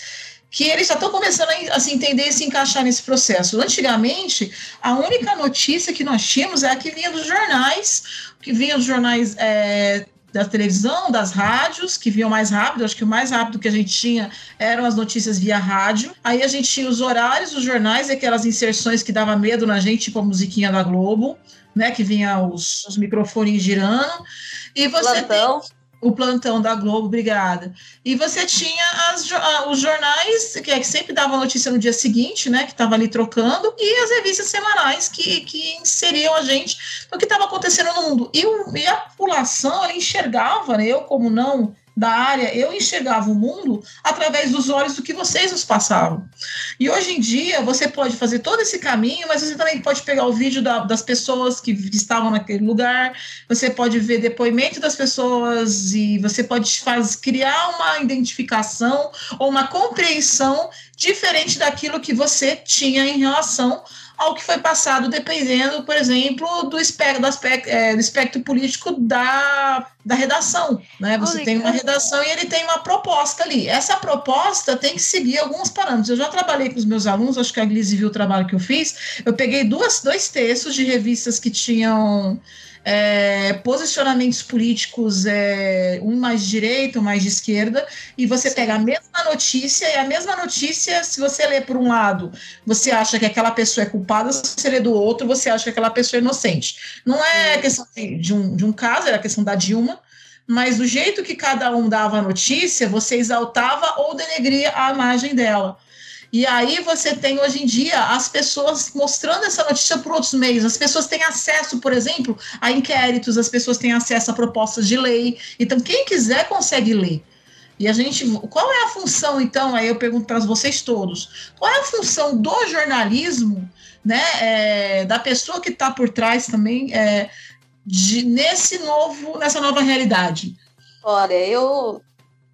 que eles já estão começando a, a, se entender e se encaixar nesse processo. Antigamente, a única notícia que nós tínhamos é a que vinha dos jornais, que vinha dos jornais é, da televisão, das rádios, que vinham mais rápido. Acho que o mais rápido que a gente tinha eram as notícias via rádio. Aí a gente tinha os horários dos jornais e aquelas inserções que dava medo na gente, tipo a musiquinha da Globo, né? Que vinha os, os microfones girando. E você Plantão. tem o plantão da Globo, obrigada. E você tinha as, os jornais que, que sempre davam notícia no dia seguinte, né? Que estava ali trocando, e as revistas semanais que, que inseriam a gente no que estava acontecendo no mundo. E, e a população enxergava, né, eu como não da área, eu enxergava o mundo através dos olhos do que vocês nos passavam. E hoje em dia, você pode fazer todo esse caminho, mas você também pode pegar o vídeo da, das pessoas que estavam naquele lugar, você pode ver depoimento das pessoas e você pode faz, criar uma identificação ou uma compreensão diferente daquilo que você tinha em relação ao que foi passado, dependendo, por exemplo, do espectro, do aspecto, é, do espectro político da, da redação. Né? Você tem uma redação e ele tem uma proposta ali. Essa proposta tem que seguir alguns parâmetros. Eu já trabalhei com os meus alunos, acho que a Glise viu o trabalho que eu fiz. Eu peguei duas, dois textos de revistas que tinham é, posicionamentos políticos, é, um mais de direita, um mais de esquerda, e você Sim. pega a mesma notícia, e a mesma notícia, se você lê por um lado, você acha que aquela pessoa é culpada, se você lê do outro, você acha que aquela pessoa é inocente. Não é questão de um, de um caso, era a questão da Dilma, mas do jeito que cada um dava a notícia, você exaltava ou denegria a imagem dela. E aí você tem hoje em dia as pessoas mostrando essa notícia por outros meios. As pessoas têm acesso, por exemplo, a inquéritos, as pessoas têm acesso a propostas de lei. Então, quem quiser consegue ler. E a gente, qual é a função, então? Aí eu pergunto para vocês todos: qual é a função do jornalismo, né, é, da pessoa que está por trás também, é, de, nesse novo, nessa nova realidade? Olha, eu,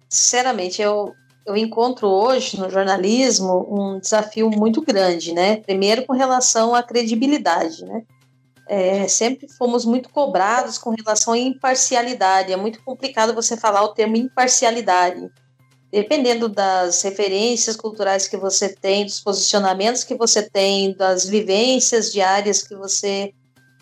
sinceramente, eu eu encontro hoje no jornalismo um desafio muito grande, né? Primeiro com relação à credibilidade, né? É, sempre fomos muito cobrados com relação à imparcialidade. É muito complicado você falar o termo imparcialidade. Dependendo das referências culturais que você tem, dos posicionamentos que você tem, das vivências diárias que você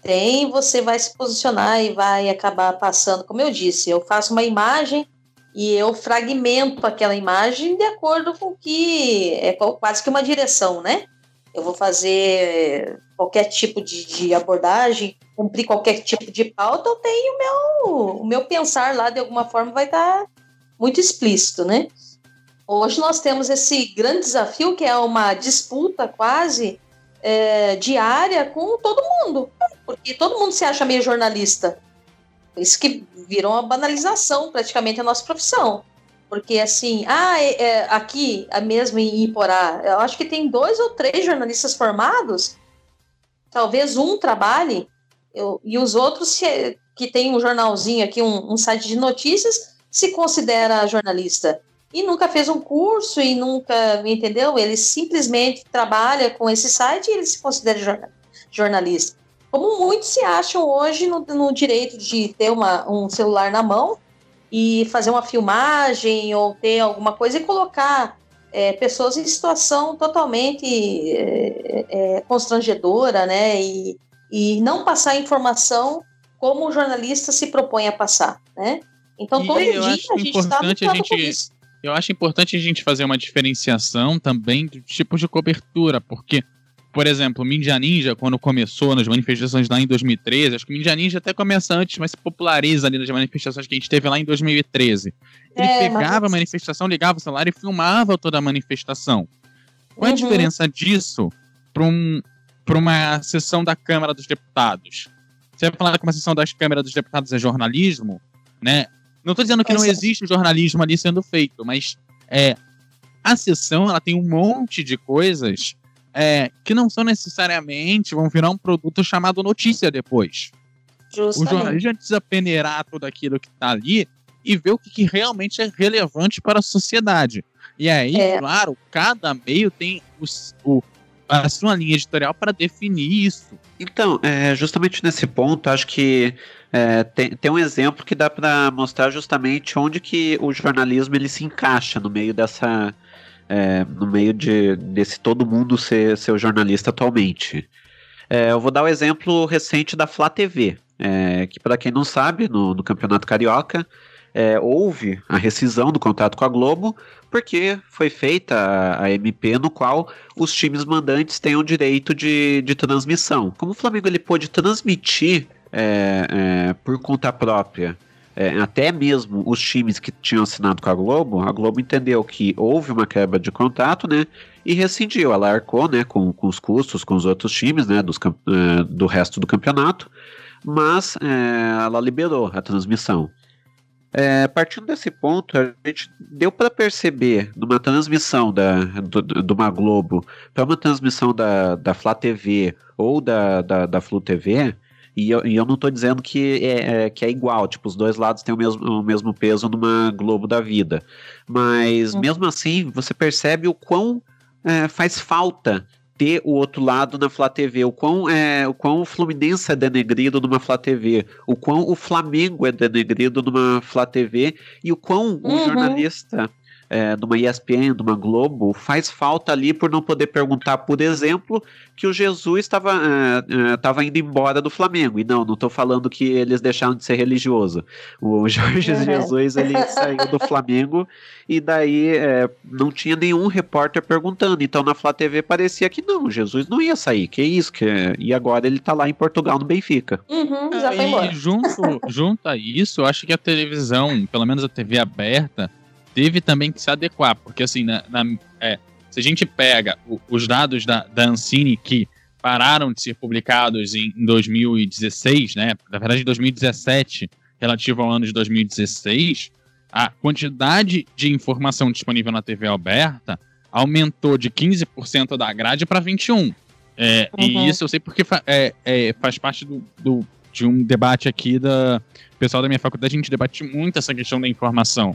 tem, você vai se posicionar e vai acabar passando. Como eu disse, eu faço uma imagem e eu fragmento aquela imagem de acordo com o que é quase que uma direção, né? Eu vou fazer qualquer tipo de, de abordagem, cumprir qualquer tipo de pauta, eu tenho o meu, o meu pensar lá de alguma forma vai estar tá muito explícito, né? Hoje nós temos esse grande desafio que é uma disputa quase é, diária com todo mundo, porque todo mundo se acha meio jornalista. Isso que virou uma banalização praticamente a nossa profissão. Porque assim, ah, é, é, aqui, mesmo em Iporá, eu acho que tem dois ou três jornalistas formados, talvez um trabalhe, eu, e os outros se, que tem um jornalzinho aqui, um, um site de notícias, se considera jornalista. E nunca fez um curso e nunca, entendeu? Ele simplesmente trabalha com esse site e ele se considera jornalista como muitos se acham hoje no, no direito de ter uma, um celular na mão e fazer uma filmagem ou ter alguma coisa e colocar é, pessoas em situação totalmente é, é, constrangedora, né? E, e não passar informação como o jornalista se propõe a passar, né? Então, e todo dia a gente está lutando gente, Eu acho importante a gente fazer uma diferenciação também do tipo de cobertura, porque por exemplo, Ninja Ninja, quando começou nas manifestações lá em 2013, acho que o Ninja Ninja até começa antes, mas se populariza ali nas manifestações que a gente teve lá em 2013. Ele É, pegava mas- a manifestação, ligava o celular e filmava toda a manifestação. Qual é a Uhum. diferença disso para um, pra uma sessão da Câmara dos Deputados? Você vai falar que uma sessão das câmaras dos deputados é jornalismo, né? Não estou dizendo que não é. existe jornalismo ali sendo feito, mas é, a sessão ela tem um monte de coisas é, que não são necessariamente vão virar um produto chamado notícia depois. O Justamente. jornalista precisa peneirar tudo aquilo que está ali e ver o que, que realmente é relevante para a sociedade. E aí, É. claro, cada meio tem os- o- a sua linha editorial para definir isso. Então, é, justamente nesse ponto, acho que é, tem, tem um exemplo que dá para mostrar justamente onde que o jornalismo ele se encaixa no meio dessa, é, no meio de, desse todo mundo ser, ser jornalista atualmente. É, eu vou dar o exemplo recente da Flá TV, é, que para quem não sabe, no, no Campeonato Carioca é, houve a rescisão do contrato com a Globo, porque foi feita a, a MP no qual os times mandantes têm o direito de, de transmissão. Como o Flamengo ele pôde transmitir é, é, por conta própria é, até mesmo os times que tinham assinado com a Globo, a Globo entendeu que houve uma quebra de contrato, né? E rescindiu. Ela arcou, né, com, com os custos com os outros times, né, dos, eh, do resto do campeonato, mas eh, ela liberou a transmissão. É, partindo desse ponto, a gente deu para perceber numa transmissão da, do- de uma Globo para uma transmissão da, da Flá TV ou da, da, da Flu TV, e eu, e eu não estou dizendo que é, é- que é igual, tipo, os dois lados têm o mesmo, o mesmo peso numa Globo da vida. Mas Uhum. mesmo assim, você percebe o quão é, faz falta ter o outro lado na Flá TV, o quão, é, o quão o Fluminense é denegrido numa Flá TV, o quão o Flamengo é denegrido numa Flá TV e o quão um Uhum. jornalista é, de uma ESPN, de uma Globo, faz falta ali por não poder perguntar, por exemplo, que o Jesus estava é, é, estava indo embora do Flamengo. E não, não estou falando que eles deixaram de ser religioso. O Jorge Uhum. Jesus ele saiu do Flamengo e daí é, não tinha nenhum repórter perguntando. Então na Flá TV parecia que não, Jesus não ia sair. Que isso? Que... E agora ele tá lá em Portugal, no Benfica. Uhum, já foi e junto, junto a isso, eu acho que a televisão, pelo menos a TV aberta, teve também que se adequar, porque assim, na, na- é, se a gente pega o- os dados da, da Ancine que pararam de ser publicados em, em 2016, né, na verdade em 2017, relativo ao ano de 2016, a quantidade de informação disponível na TV aberta aumentou de 15% da grade para 21%. É, Uhum. E isso eu sei porque fa- é, é, faz parte do, do- de um debate aqui da o pessoal da minha faculdade, a gente debate muito essa questão da informação.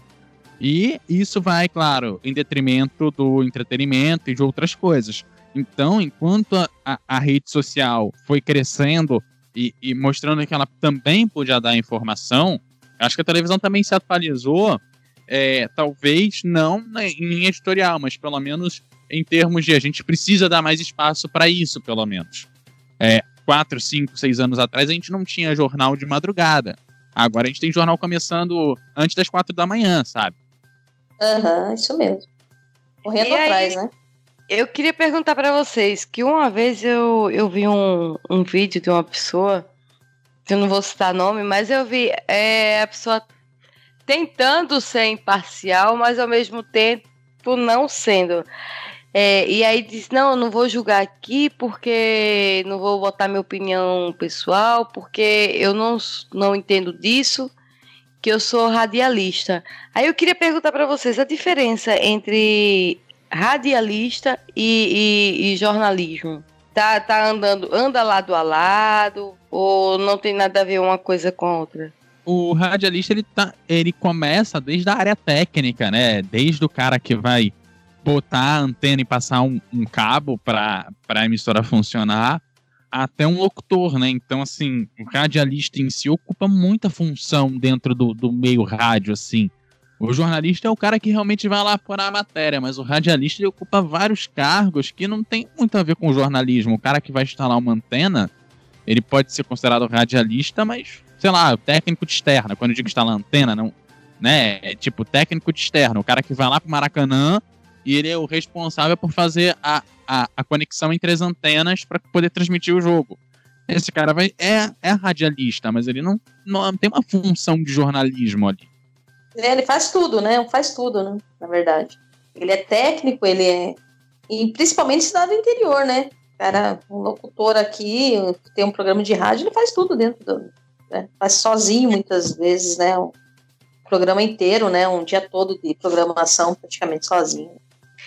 E isso vai, claro, em detrimento do entretenimento e de outras coisas. Então, enquanto a, a, a rede social foi crescendo e, e, mostrando que ela também podia dar informação, acho que a televisão também se atualizou, é, talvez não em editorial, mas pelo menos em termos de a gente precisa dar mais espaço para isso, pelo menos. É, quatro, cinco, seis anos atrás a gente não tinha jornal de madrugada. Agora a gente tem jornal começando antes das quatro da manhã, sabe? Aham, uhum, isso mesmo. Correndo e atrás, aí, né? Eu queria perguntar para vocês que uma vez eu, eu vi um, um vídeo de uma pessoa, eu não vou citar nome, mas eu vi é, a pessoa tentando ser imparcial, mas ao mesmo tempo não sendo. É, e aí diz, não, eu não vou julgar aqui porque não vou botar minha opinião pessoal, porque eu não, não entendo disso, que eu sou radialista. Aí eu queria perguntar para vocês a diferença entre radialista e, e, e, jornalismo? Tá, tá andando, anda lado a lado ou não tem nada a ver uma coisa com a outra? O radialista ele, tá, ele começa desde a área técnica, né? Desde o cara que vai botar a antena e passar um, um cabo para a emissora funcionar, até um locutor, né? Então, assim, o radialista em si ocupa muita função dentro do, do meio rádio, assim. O jornalista é o cara que realmente vai lá apurar a matéria, mas o radialista ocupa vários cargos que não tem muito a ver com o jornalismo. O cara que vai instalar uma antena, ele pode ser considerado radialista, mas, sei lá, técnico de externa. Quando eu digo instalar antena, não, né? É tipo técnico de externa, o cara que vai lá pro Maracanã e ele é o responsável por fazer a, a, a conexão entre as antenas para poder transmitir o jogo. Esse cara vai é, é radialista, mas ele não, não tem uma função de jornalismo ali. Ele faz tudo, né? Faz tudo, né? Na verdade. Ele é técnico, ele é. E principalmente cidade do interior, né? Cara, um locutor aqui, tem um programa de rádio, ele faz tudo dentro do. Né? Faz sozinho muitas vezes, né? Um programa inteiro, né? Um dia todo de programação praticamente sozinho.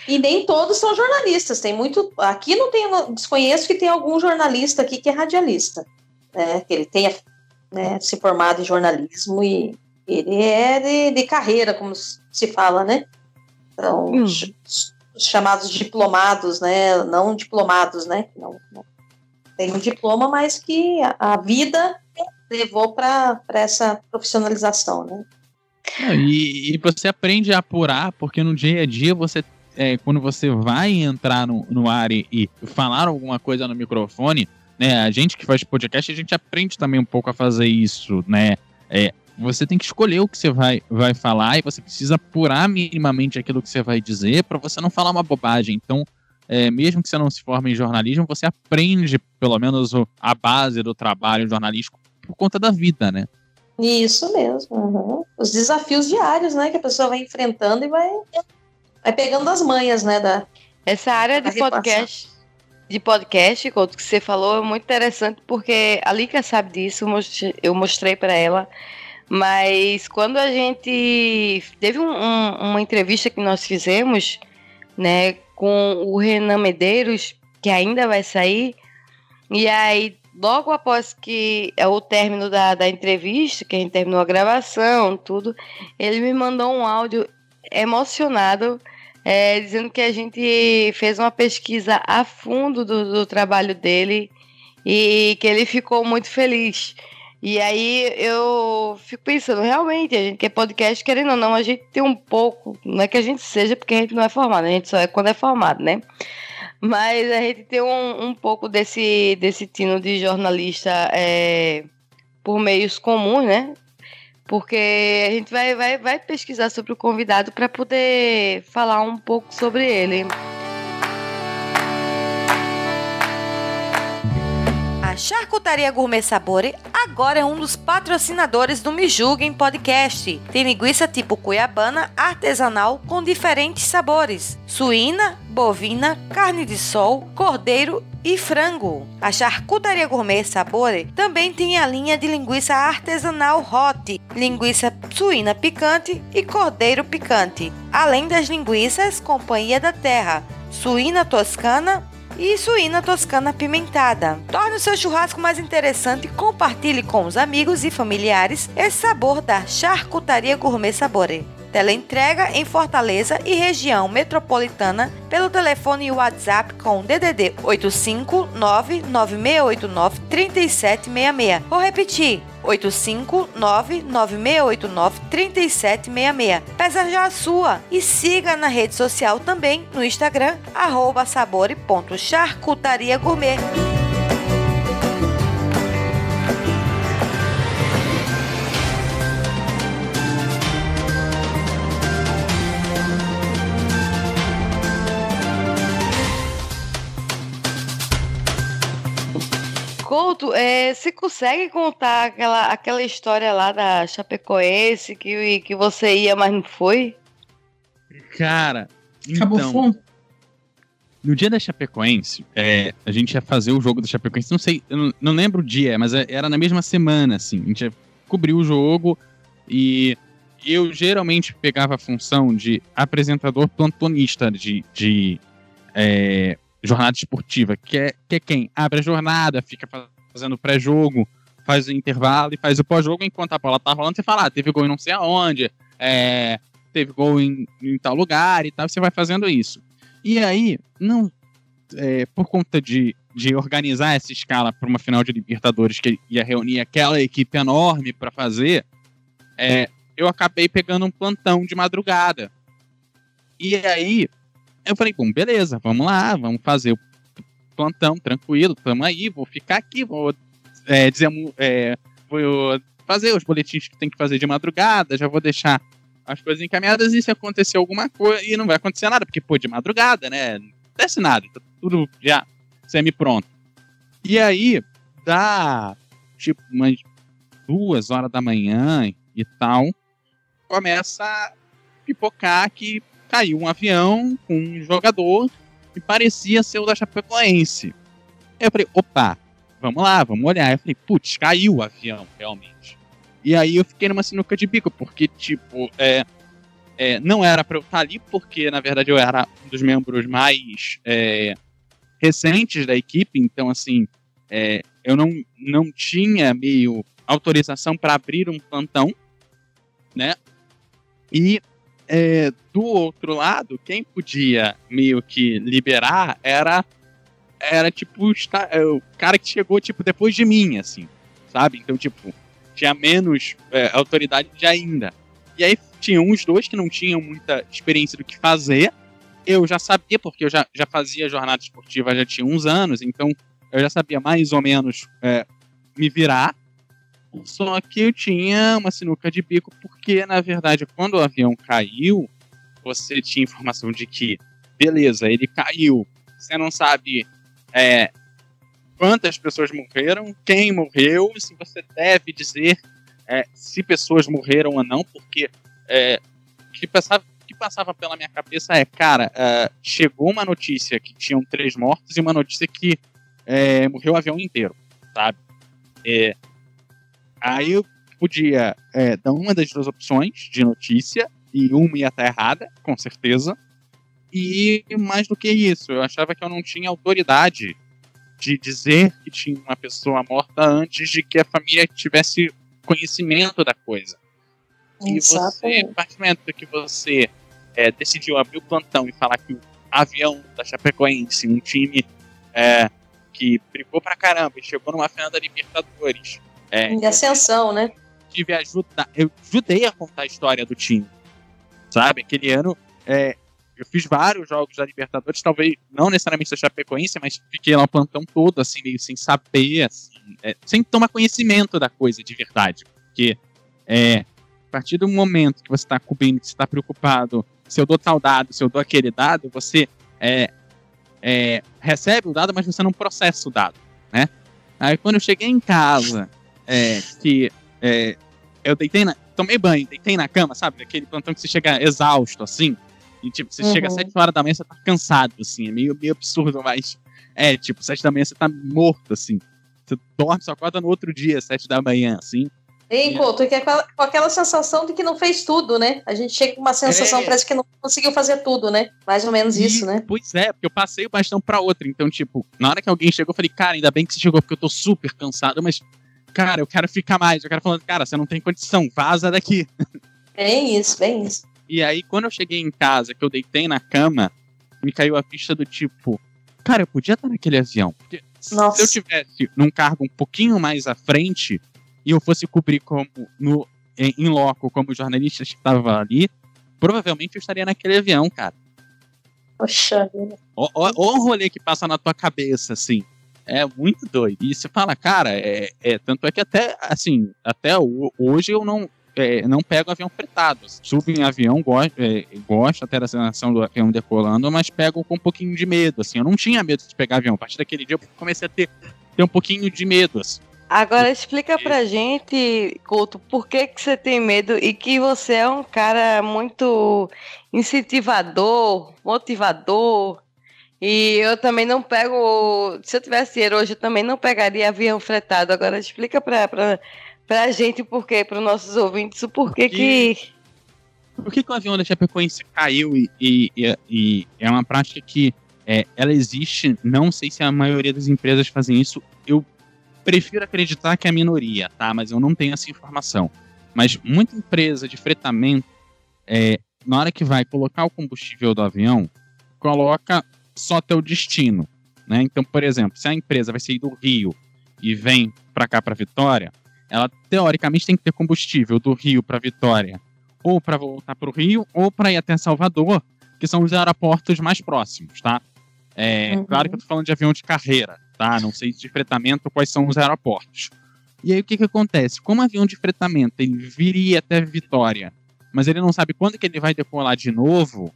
E nem todos são jornalistas. Tem muito. Aqui não tem. Desconheço que tem algum jornalista aqui que é radialista. Né? Que ele tenha né, se formado em jornalismo e ele é de, de carreira, como se fala, né? Então, hum. os chamados diplomados, né? Não diplomados, né? Não, não. Tem um diploma, mas que a, a vida levou para essa profissionalização, né? E, e, você aprende a apurar, porque no dia a dia você, é, quando você vai entrar no, no ar e, e, falar alguma coisa no microfone, né? A gente que faz podcast, a gente aprende também um pouco a fazer isso, né? É, você tem que escolher o que você vai, vai falar e você precisa apurar minimamente aquilo que você vai dizer para você não falar uma bobagem. Então, é, mesmo que você não se forme em jornalismo, você aprende pelo menos o, a base do trabalho jornalístico por conta da vida, né? Isso mesmo. Uhum. Os desafios diários, né, que a pessoa vai enfrentando e vai, vai pegando as manhas, né, da essa área de podcast de podcast, que você falou, é muito interessante porque a Lika sabe disso, eu mostrei para ela mas quando a gente teve um, um, uma entrevista que nós fizemos, né, com o Renan Medeiros, que ainda vai sair, e aí logo após que é o término da, da entrevista, que a gente terminou a gravação, tudo, ele me mandou um áudio emocionado, é, dizendo que a gente fez uma pesquisa a fundo do, do trabalho dele e que ele ficou muito feliz. E aí eu fico pensando, realmente, a gente que é podcast, querendo ou não, a gente tem um pouco, não é que a gente seja, porque a gente não é formado, a gente só é quando é formado, né? Mas a gente tem um, um pouco desse, desse tino de jornalista é, por meios comuns, né? Porque a gente vai, vai, vai pesquisar sobre o convidado para poder falar um pouco sobre ele. A Charcutaria Gourmet Sabore agora é um dos patrocinadores do Me Julguem Podcast. Tem linguiça tipo cuiabana artesanal com diferentes sabores: suína, bovina, carne de sol, cordeiro e frango. A Charcutaria Gourmet Sabore também tem a linha de linguiça artesanal hot, linguiça suína picante e cordeiro picante, além das linguiças Companhia da Terra, suína toscana e suína toscana pimentada. Torne o seu churrasco mais interessante e compartilhe com os amigos e familiares esse sabor da charcutaria gourmet sabore. Teleentrega em Fortaleza e região metropolitana pelo telefone e WhatsApp com DDD 85996893766. Vou repetir. 85996893766. Peça já a sua e siga na rede social também no Instagram, arroba sabore.charcutaria gourmet. Couto, é, você consegue contar aquela, aquela história lá da Chapecoense que, que você ia, mas não foi? Cara, Acabou então, fundo? no dia da Chapecoense, é, a gente ia fazer o jogo da Chapecoense, não sei, eu não, não lembro o dia, mas é- era na mesma semana, assim. A gente ia cobrir o jogo e eu geralmente pegava a função de apresentador plantonista de, de é, jornada esportiva, que é, que é quem abre a jornada, fica fa- fazendo pré-jogo, faz o intervalo e faz o pós-jogo enquanto a bola tá rolando, você fala, ah, teve gol em não sei aonde, é, teve gol em, em tal lugar e tal, você vai fazendo isso. E aí, não, é, por conta de, de organizar essa escala para uma final de Libertadores que ia reunir aquela equipe enorme para fazer, é, eu acabei pegando um plantão de madrugada. E aí, eu falei, bom, beleza, vamos lá, vamos fazer o plantão, tranquilo, tamo aí, vou ficar aqui, vou é, dizer, é, vou fazer os boletins que tem que fazer de madrugada, já vou deixar as coisas encaminhadas e se acontecer alguma coisa, e não vai acontecer nada, porque, pô, de madrugada, né, não acontece nada, tá tudo já semi-pronto. E aí, dá, tipo, umas duas horas da manhã e tal, começa a pipocar que caiu um avião com um jogador que parecia ser o da Chapecoense. Aí eu falei, opa, vamos lá, vamos olhar. Eu falei, putz, caiu o avião, realmente. E aí eu fiquei numa sinuca de bico, porque, tipo, é, é, não era pra eu estar ali, porque, na verdade, eu era um dos membros mais é, recentes da equipe, então, assim, é, eu não, não tinha meio autorização para abrir um plantão, né? E é, do outro lado, quem podia meio que liberar era era tipo é, o cara que chegou tipo depois de mim, assim, sabe? Então tipo tinha menos é, autoridade de ainda. E aí tinha uns dois que não tinham muita experiência do que fazer. Eu já sabia porque eu já, já fazia jornada esportiva já tinha uns anos, então eu já sabia mais ou menos é, me virar. Só que eu tinha uma sinuca de bico, porque, na verdade, quando o avião caiu, você tinha informação de que, beleza, ele caiu. Você não sabe é, quantas pessoas morreram, quem morreu, se você deve dizer é, se pessoas morreram ou não, porque é, o que passava, que passava pela minha cabeça é, cara, é, chegou uma notícia que tinham três mortos e uma notícia que é, morreu o avião inteiro, sabe? É, Aí eu podia é, dar uma das duas opções de notícia, e uma ia estar errada, com certeza. E mais do que isso, eu achava que eu não tinha autoridade de dizer que tinha uma pessoa morta antes de que a família tivesse conhecimento da coisa. E você, Exatamente. a partir do momento que você é, decidiu abrir o plantão e falar que o avião da Chapecoense, um time é, que brigou pra caramba e chegou numa final da Libertadores, é, Em ascensão, né? tive ajuda. Eu ajudei a contar a história do time. Sabe? Aquele ano, é, eu fiz vários jogos da Libertadores, talvez não necessariamente da Chapecoense, mas fiquei lá o plantão todo, assim, meio sem saber, assim, é, sem tomar conhecimento da coisa de verdade. Porque é, a partir do momento que você está cobrindo, que você está preocupado, se eu dou tal dado, se eu dou aquele dado, você é, é, recebe o dado, mas você não processa o dado, né? Aí quando eu cheguei em casa, é, que é, eu deitei na, tomei banho, deitei na cama, sabe? Aquele plantão que você chega exausto, assim. E, tipo, você Uhum. chega às 7 horas da manhã, você tá cansado, assim. É meio, meio absurdo, mas... É, tipo, 7 da manhã você tá morto, assim. Você dorme, só acorda no outro dia, 7 da manhã, assim. Hein, Couto, que é aquela- com aquela sensação de que não fez tudo, né? A gente chega com uma sensação, É. parece que não conseguiu fazer tudo, né? Mais ou menos E- isso, né? Pois é, porque eu passei o bastão pra outra. Então, tipo, na hora que alguém chegou, eu falei, cara, ainda bem que você chegou, porque eu tô super cansado, mas, cara, eu quero ficar mais. Eu quero falando, cara, você não tem condição, vaza daqui. Bem isso, bem isso. E aí, quando eu cheguei em casa, que eu deitei na cama, me caiu a ficha do tipo, cara, eu podia estar naquele avião. Porque Nossa. se eu tivesse num cargo um pouquinho mais à frente e eu fosse cobrir como no em, loco como jornalista que estava ali, provavelmente eu estaria naquele avião, cara. Poxa vida. Ó o rolê que passa na tua cabeça, assim. É muito doido. E você fala, cara, é, é tanto é que até, assim, até hoje eu não, é, não pego avião fretado. Subo em avião, gosto, é, gosto até da sensação do avião decolando, mas pego com um pouquinho de medo, assim. Eu não tinha medo de pegar avião. A partir daquele dia eu comecei a ter, ter um pouquinho de medo, assim. Agora explica pra gente, Couto, por que, que você tem medo e que você é um cara muito incentivador, motivador. E eu também não pego. Se eu tivesse dinheiro hoje, eu também não pegaria avião fretado. Agora explica pra, pra, pra gente o porquê, para os nossos ouvintes, o porquê que. Por que, que o avião da Chapecoense caiu e, e, e- e é uma prática que é, ela existe? Não sei se a maioria das empresas fazem isso. Eu prefiro acreditar que é a minoria, tá? Mas eu não tenho essa informação. Mas muita empresa de fretamento, é, na hora que vai colocar o combustível do avião, coloca só o destino. Né? Então, por exemplo, se a empresa vai sair do Rio e vem para cá para Vitória, ela teoricamente tem que ter combustível do Rio para Vitória ou para voltar para o Rio ou para ir até Salvador, que são os aeroportos mais próximos, tá? É, Uhum. Claro que eu tô falando de avião de carreira, tá? Não sei de fretamento quais são os aeroportos. E aí o que que acontece? Como avião de fretamento ele viria até Vitória, mas ele não sabe quando que ele vai decolar de novo,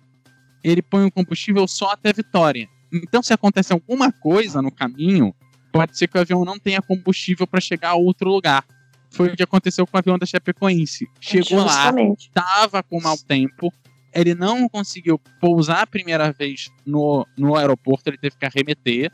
ele põe o combustível só até Vitória. Então se acontece alguma coisa no caminho, pode ser que o avião não tenha combustível para chegar a outro lugar. Foi o que aconteceu com o avião da Chapecoense. Chegou lá, Justamente. estava com mau tempo, ele não conseguiu pousar a primeira vez no, no aeroporto, ele teve que arremeter,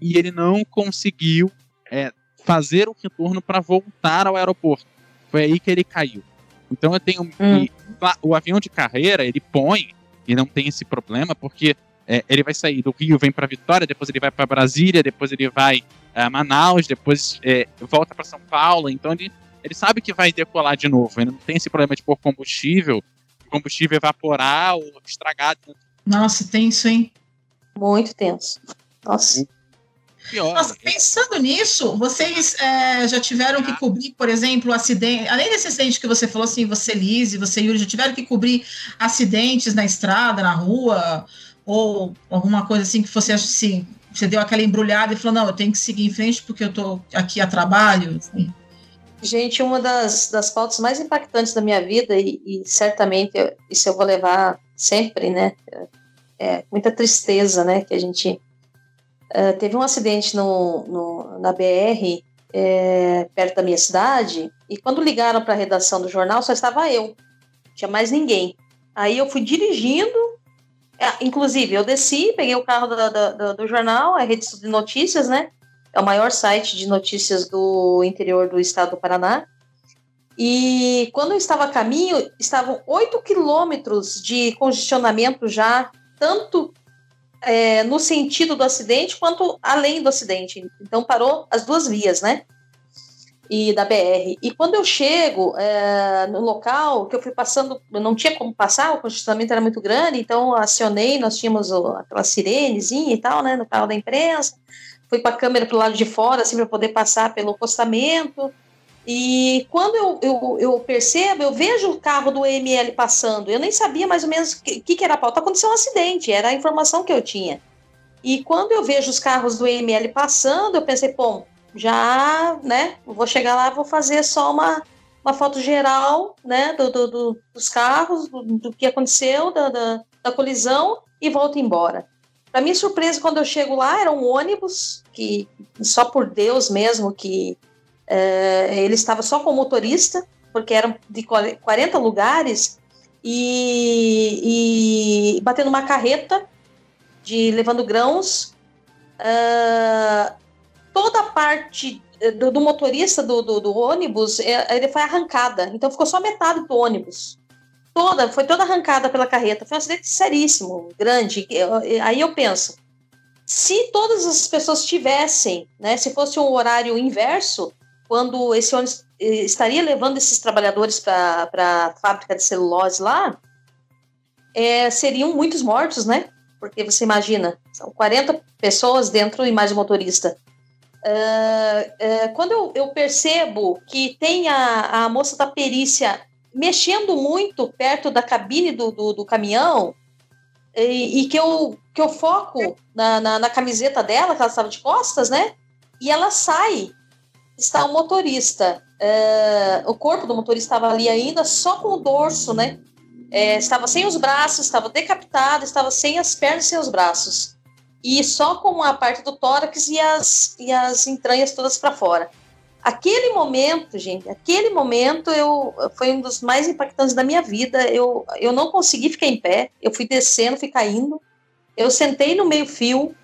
e ele não conseguiu é, fazer o retorno para voltar ao aeroporto. Foi aí que ele caiu. Então eu tenho. Hum. e, lá, o avião de carreira, ele põe, e não tem esse problema, porque é, ele vai sair do Rio, vem para Vitória, depois ele vai para Brasília, depois ele vai a Manaus, depois é, volta para São Paulo. Então ele, ele sabe que vai decolar de novo. Ele não tem esse problema de pôr combustível, o combustível evaporar ou estragar. Nossa, tenso, hein? Muito tenso. Nossa. Pior. Nossa, pensando nisso, vocês é, já tiveram que cobrir, por exemplo, acidente. Além desse acidente que você falou assim, você, Lise, você, Yuri, já tiveram que cobrir acidentes na estrada, na rua, ou alguma coisa assim que fosse assim, você deu aquela embrulhada e falou, não, eu tenho que seguir em frente porque eu tô aqui a trabalho. assim. Gente, uma das, das pautas mais impactantes da minha vida, e, e certamente eu- isso eu vou levar sempre, né? É muita tristeza, né? Que a gente. Eh, teve um acidente no, no- na BR, eh, perto da minha cidade, e quando ligaram para a redação do jornal, só estava eu, tinha mais ninguém. Aí eu fui dirigindo, é, inclusive eu desci, peguei o carro da- da- do jornal, a rede de notícias, né? é o maior site de notícias do interior do estado do Paraná. E quando eu estava a caminho, estavam 8 quilômetros de congestionamento já, tanto é, no sentido do acidente quanto além do acidente. Então parou as duas vias, né? E da BR. E quando eu chego é, no local, que eu fui passando, eu não tinha como passar, o congestionamento era muito grande, então acionei, nós tínhamos aquela sirenezinha e tal, né, no carro da imprensa fui com a câmera para o lado de fora, assim, para poder passar pelo acostamento. E quando eu, eu, eu percebo, eu vejo o carro do EML passando. Eu nem sabia mais ou menos o que, que, era a pauta. Aconteceu um acidente, era a informação que eu tinha. E quando eu vejo os carros do EML passando, eu pensei, bom, já, né, vou chegar lá, vou fazer só uma, uma foto geral, né, do, do, do dos carros, do, do, que aconteceu, da, da, da colisão, e volto embora. Para minha surpresa, quando eu chego lá, era um ônibus que só por Deus mesmo que é, ele estava só com o motorista, porque eram de 40 lugares e, e batendo uma carreta de levando grãos. Uh, toda a parte do, do motorista do, do, do, ônibus ele foi arrancada, então ficou só metade do ônibus toda, foi toda arrancada pela carreta. Foi um acidente seríssimo, grande. Aí eu penso, se todas as pessoas tivessem, né, se fosse um horário inverso, quando esse ônibus estaria levando esses trabalhadores para a fábrica de celulose lá, é, seriam muitos mortos, né? Porque você imagina, são 40 pessoas dentro e mais o motorista. Uh, uh, quando eu, eu, percebo que tem a, a moça da perícia mexendo muito perto da cabine do, do, do caminhão, e, e, que, eu, que eu foco na, na, na, camiseta dela, que ela estava de costas, né? E ela sai. Está o motorista. Uh, o corpo do motorista estava ali ainda, só com o dorso, né? É, estava sem os braços, estava decapitado, estava sem as pernas sem os braços. E só com a parte do tórax e as, e as entranhas todas para fora. Aquele momento, gente, aquele momento eu foi um dos mais impactantes da minha vida. Eu, eu não consegui ficar em pé, eu fui descendo, fui caindo. Eu sentei no meio-fio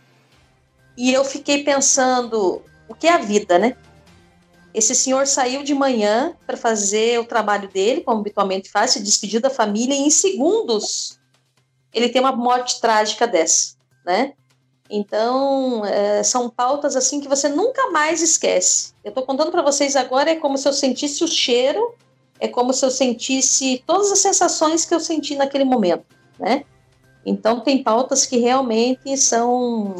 e eu fiquei pensando: o que é a vida, né? Esse senhor saiu de manhã para fazer o trabalho dele, como habitualmente faz, se despedir da família, e em segundos ele tem uma morte trágica dessa, né? Então, é, são pautas assim que você nunca mais esquece. Eu estou contando para vocês agora, é como se eu sentisse o cheiro, é como se eu sentisse todas as sensações que eu senti naquele momento, né? Então, tem pautas que realmente são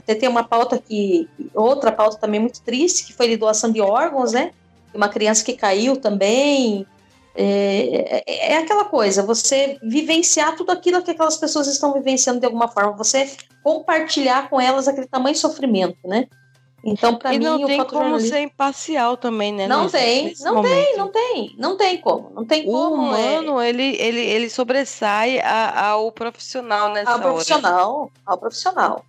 até tem uma pauta que. Outra pauta também muito triste, que foi de doação de órgãos, né? Uma criança que caiu também. É, é, é, aquela coisa, você vivenciar tudo aquilo que aquelas pessoas estão vivenciando de alguma forma, você compartilhar com elas aquele tamanho de sofrimento, né? Então, para mim, não tem como ser imparcial também, né? Não nesse, tem, nesse não momento. tem, não tem, não tem como, não tem o como. O humano, é... ele, ele, ele sobressai ao profissional nessa ao profissional, hora. Ao profissional.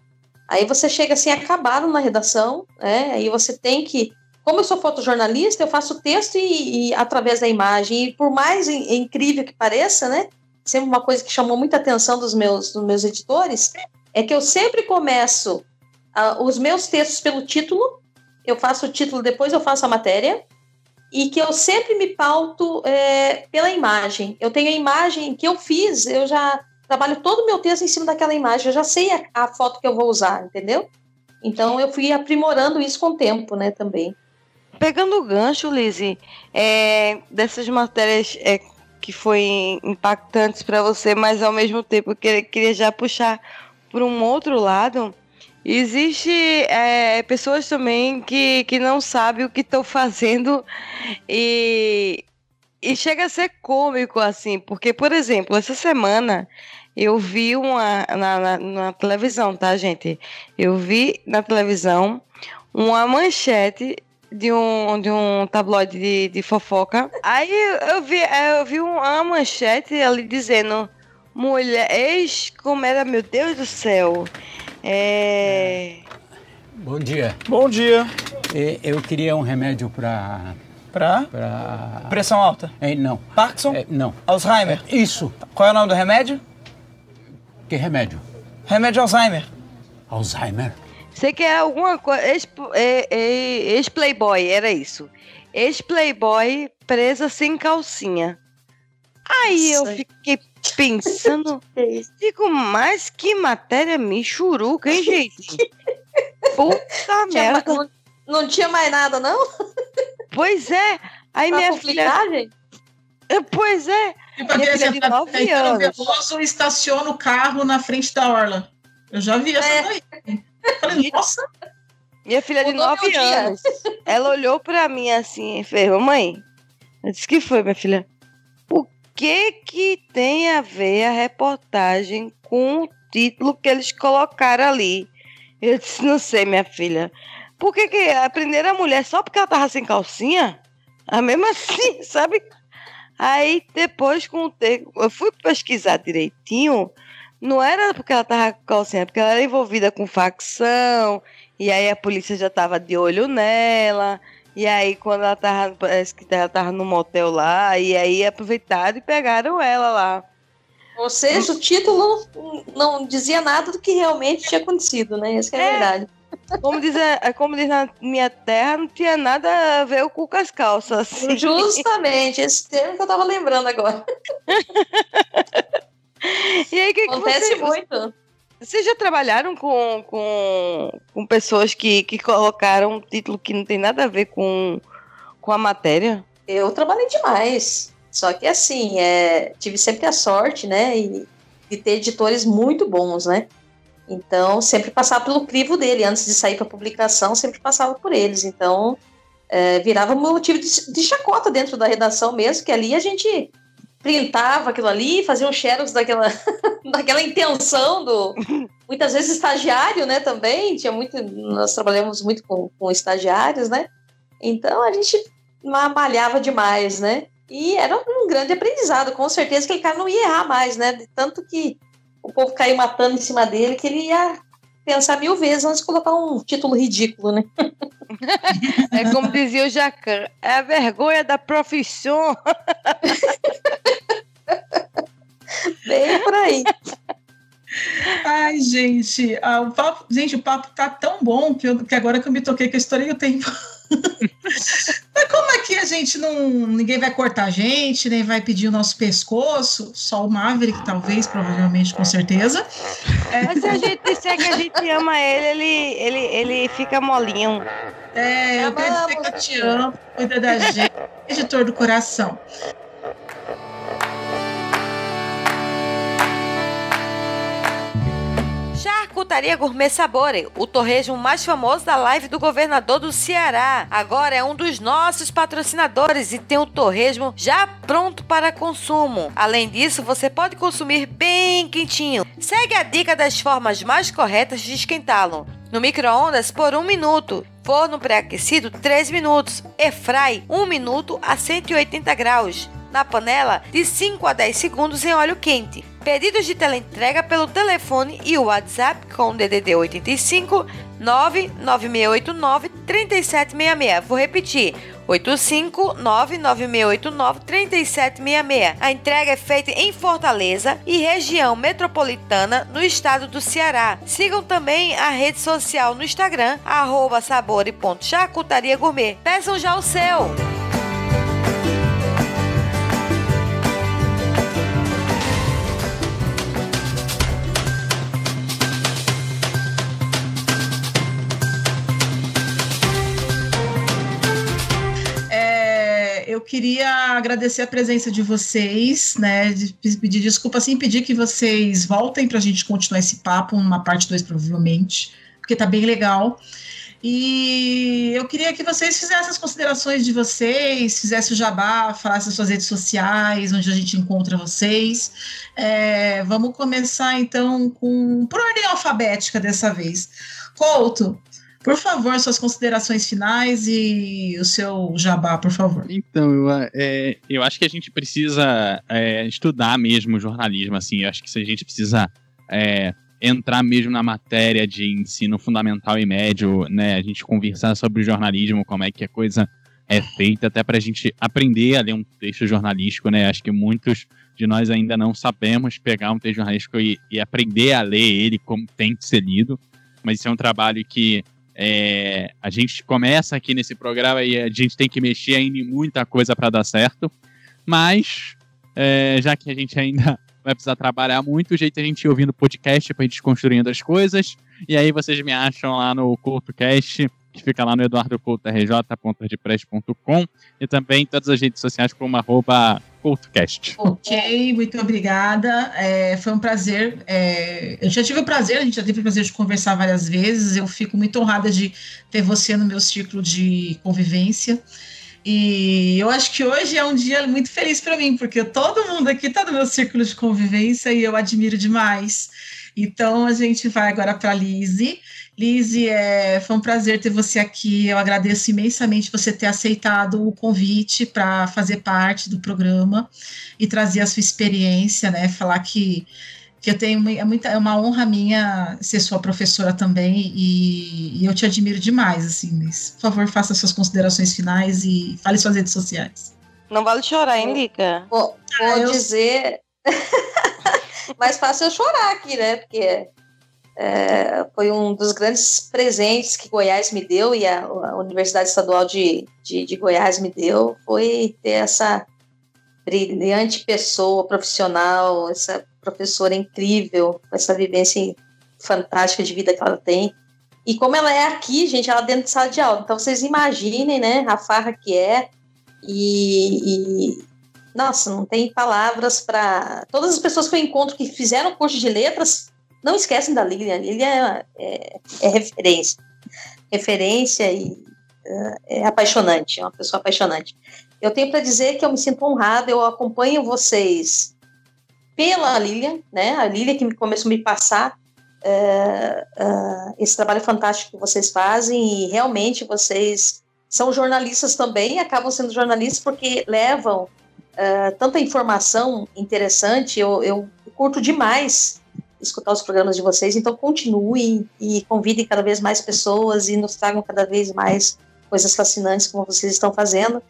Aí você chega assim, acabado na redação, né? Aí você tem que. Como eu sou fotojornalista, eu faço texto e, e através da imagem. E por mais in, incrível que pareça, né? Sempre uma coisa que chamou muita atenção dos meus, dos meus editores é que eu sempre começo uh, os meus textos pelo título. Eu faço o título, depois eu faço a matéria. E que eu sempre me pauto é, pela imagem. Eu tenho a imagem que eu fiz, eu já trabalho todo o meu texto em cima daquela imagem, eu já sei a, a foto que eu vou usar, entendeu? Então eu fui aprimorando isso com o tempo, né, também. Pegando o gancho, Lizzie, é, dessas matérias é, que foi impactantes para você, mas ao mesmo tempo que queria já puxar por um outro lado, existe é, pessoas também que, que não sabem o que estão fazendo e, e chega a ser cômico assim, porque por exemplo, essa semana eu vi uma na, na, na, televisão, tá, gente? Eu vi na televisão uma manchete de um, de um tabloide de, de fofoca. Aí eu vi, eu vi uma manchete ali dizendo mulher, ex, como era, meu Deus do céu. É... Bom dia. Bom dia. Eu queria um remédio para Pra? Pra... Pressão alta? É, não. Parkinson? É, não. Alzheimer? É, isso. Qual é o nome do remédio? Que remédio? Remédio Alzheimer. Alzheimer? Você quer alguma coisa. Ex-playboy, era isso. Ex-playboy presa sem calcinha. Aí Nossa. eu fiquei pensando. Digo, mas que matéria michuruca, hein, gente? Puta merda. Não, não, tinha mais nada, não? Pois é. Aí pra minha filha. Gente? Pois é. Tipo aquele de 9 tá anos. Veloso estaciona o carro na frente da orla. Eu já vi essa é. daí. falei, nossa. Minha filha de 9 anos. Ela olhou pra mim assim e fez, mamãe. Eu disse, que foi, minha filha? O que que tem a ver a reportagem com o título que eles colocaram ali? Eu disse, não sei, minha filha. Por que, que aprenderam a mulher só porque ela tava sem calcinha? A mesma assim, sabe? Aí depois, com o tempo, eu fui pesquisar direitinho, não era porque ela estava com calcinha, porque ela era envolvida com facção, e aí a polícia já estava de olho nela, e aí quando ela estava, parece que ela estava no motel lá, e aí aproveitaram e pegaram ela lá. Ou seja, o título não dizia nada do que realmente tinha acontecido, né? Essa é a é. verdade. Como diz, como diz na minha terra, não tinha nada a ver com as calças. Assim. Justamente, esse termo que eu tava lembrando agora. e aí, que Acontece que você, muito. Vocês já trabalharam com, com, com pessoas que, que colocaram um título que não tem nada a ver com, com a matéria? Eu trabalhei demais. Só que assim, é, tive sempre a sorte, né? E de ter editores muito bons, né? Então, sempre passava pelo crivo dele, antes de sair para publicação, sempre passava por eles. Então, é, virava motivo de, de chacota dentro da redação mesmo, que ali a gente printava aquilo ali, fazia um xerox daquela, daquela intenção do. Muitas vezes estagiário, né? Também. Tinha muito. Nós trabalhamos muito com, com estagiários, né? Então a gente malhava demais, né? E era um grande aprendizado, com certeza que aquele cara não ia errar mais, né? Tanto que o povo caiu matando em cima dele que ele ia pensar mil vezes antes de colocar um título ridículo, né? É como dizia o Jacan, é a vergonha da profissão. Bem por aí. Ai, gente, ah, o papo, gente, o papo tá tão bom que, eu, que agora que eu me toquei que eu estourei o tempo. Mas como aqui a gente não. Ninguém vai cortar a gente, nem vai pedir o nosso pescoço, só o Maverick, talvez, provavelmente, com certeza. É, Mas se a gente disser que a gente ama ele, ele, ele, ele fica molinho. é, eu quero dizer que eu te amo, cuida da gente, editor do coração. Charcutaria Gourmet Sabore, o torresmo mais famoso da live do governador do Ceará. Agora é um dos nossos patrocinadores e tem o torresmo já pronto para consumo. Além disso, você pode consumir bem quentinho. Segue a dica das formas mais corretas de esquentá-lo. No micro-ondas por 1 minuto. Forno pré-aquecido 3 minutos. Airfry 1 minuto a 180 graus. Na panela de 5 a 10 segundos em óleo quente. Pedidos de teleentrega pelo telefone e WhatsApp com o DDD 85 99689 3766. Vou repetir. 85 99689 3766. A entrega é feita em Fortaleza e região metropolitana no estado do Ceará. Sigam também a rede social no Instagram, arroba gourmet. Peçam já o seu! Eu queria agradecer a presença de vocês, né? de pedir desculpa assim, pedir que vocês voltem para a gente continuar esse papo, uma parte 2 provavelmente, porque tá bem legal. E eu queria que vocês fizessem as considerações de vocês, fizessem o jabá, falassem as suas redes sociais, onde a gente encontra vocês. É, vamos começar então com por ordem alfabética dessa vez. Couto, por favor, suas considerações finais e o seu jabá, por favor. Então, eu, é, eu acho que a gente precisa é, estudar mesmo jornalismo, assim, eu acho que a gente precisa é, entrar mesmo na matéria de ensino fundamental e médio, né, a gente conversar sobre jornalismo, como é que a coisa é feita, até para a gente aprender a ler um texto jornalístico, né, acho que muitos de nós ainda não sabemos pegar um texto jornalístico e, e aprender a ler ele como tem que ser lido, mas isso é um trabalho que é, a gente começa aqui nesse programa e a gente tem que mexer ainda em muita coisa para dar certo, mas é, já que a gente ainda vai precisar trabalhar muito, o jeito é a gente ir ouvindo podcast para a gente construindo as coisas, e aí vocês me acham lá no CoutoCast, que fica lá no eduardocoutorj.wordpress.com e também em todas as redes sociais como arroba CoutoCast. Ok, muito obrigada. É, foi um prazer. é, eu já tive o prazer, a gente já teve o prazer de conversar várias vezes. Eu fico muito honrada de ter você no meu ciclo de convivência. E eu acho que hoje é um dia muito feliz para mim, porque todo mundo aqui está no meu círculo de convivência e eu admiro demais. Então a gente vai agora para a Lise. Lise, é, foi um prazer ter você aqui. Eu agradeço imensamente você ter aceitado o convite para fazer parte do programa e trazer a sua experiência, né? Falar que, que eu tenho é, muita, é uma honra minha ser sua professora também e, e eu te admiro demais, assim. Mas, por favor, faça suas considerações finais e fale suas redes sociais. Não vale chorar, hein, Lica? Vou, vou Ah, eu- dizer. Mais fácil eu chorar aqui, né? Porque é, foi um dos grandes presentes que Goiás me deu e a, a Universidade Estadual de, de, de Goiás me deu. Foi ter essa brilhante pessoa, profissional, essa professora incrível, essa vivência fantástica de vida que ela tem. E como ela é aqui, gente, ela dentro de sala de aula. Então vocês imaginem, né, a farra que é. E, e, Nossa, não tem palavras para. Todas as pessoas que eu encontro que fizeram curso de letras não esquecem da Lilian. Lilian é, é, é referência. Referência e uh, é apaixonante, é uma pessoa apaixonante. Eu tenho para dizer que eu me sinto honrada, eu acompanho vocês pela Lilian, né? A Lilian que começou a me passar uh, uh, esse trabalho fantástico que vocês fazem e realmente vocês são jornalistas também, acabam sendo jornalistas porque levam uh, tanta informação interessante. Eu, eu curto demais escutar os programas de vocês, então continuem e convidem cada vez mais pessoas e nos tragam cada vez mais coisas fascinantes como vocês estão fazendo.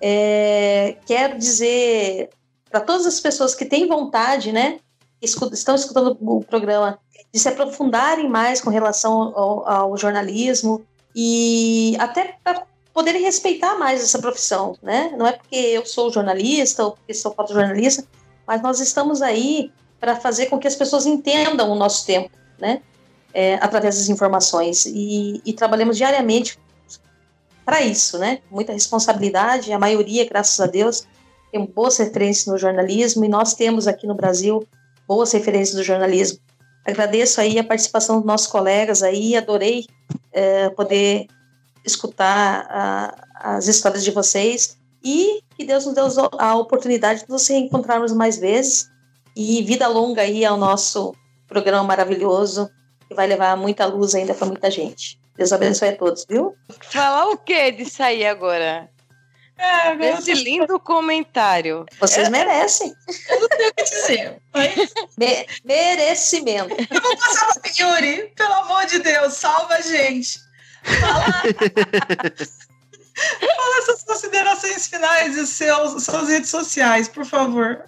É, quero dizer para todas as pessoas que têm vontade, né, estão escutando o programa, de se aprofundarem mais com relação ao, ao jornalismo e até para poderem respeitar mais essa profissão, né? Não é porque eu sou jornalista ou porque sou fotojornalista, mas nós estamos aí para fazer com que as pessoas entendam o nosso tempo, né? É, através das informações e, e trabalhamos diariamente para isso, né? Muita responsabilidade, a maioria, graças a Deus, tem boas referências no jornalismo e nós temos aqui no Brasil boas referências do jornalismo. Agradeço aí a participação dos nossos colegas aí, adorei é, poder escutar a, as histórias de vocês e que Deus nos dê a oportunidade de nos reencontrarmos mais vezes e vida longa aí ao nosso programa maravilhoso que vai levar muita luz ainda para muita gente. Deus abençoe a todos, viu? Falar o que disso aí agora? É, Esse lindo comentário. Vocês merecem. Eu não tenho o que dizer. Mas... Me merecimento. Eu vou passar para Yuri. Pelo amor de Deus, salva a gente. Fala, Fala suas considerações finais e seus, suas redes sociais, por favor.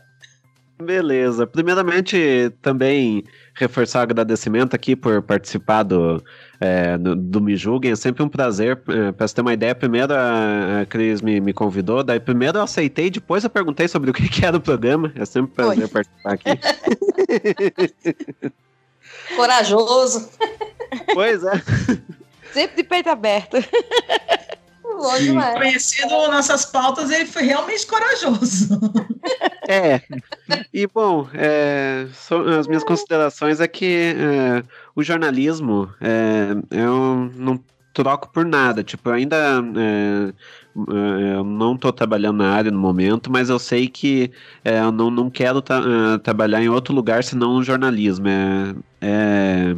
Beleza. Primeiramente, também reforçar o agradecimento aqui por participar do, é, do, do Me Julguem. É sempre um prazer. É, para você ter uma ideia, primeiro a, a Cris me, me convidou, daí primeiro eu aceitei, depois eu perguntei sobre o que, que era o programa. É sempre um prazer Oi. participar aqui. Corajoso. Pois é. Sempre de peito aberto. Bom demais. Conhecido nossas pautas, ele foi realmente corajoso. É. E, bom, é, so, as minhas considerações é que é, o jornalismo, é, eu não troco por nada. Tipo, eu ainda é, é, eu não estou trabalhando na área no momento, mas eu sei que é, eu não, não quero tra trabalhar em outro lugar senão no jornalismo. É, é,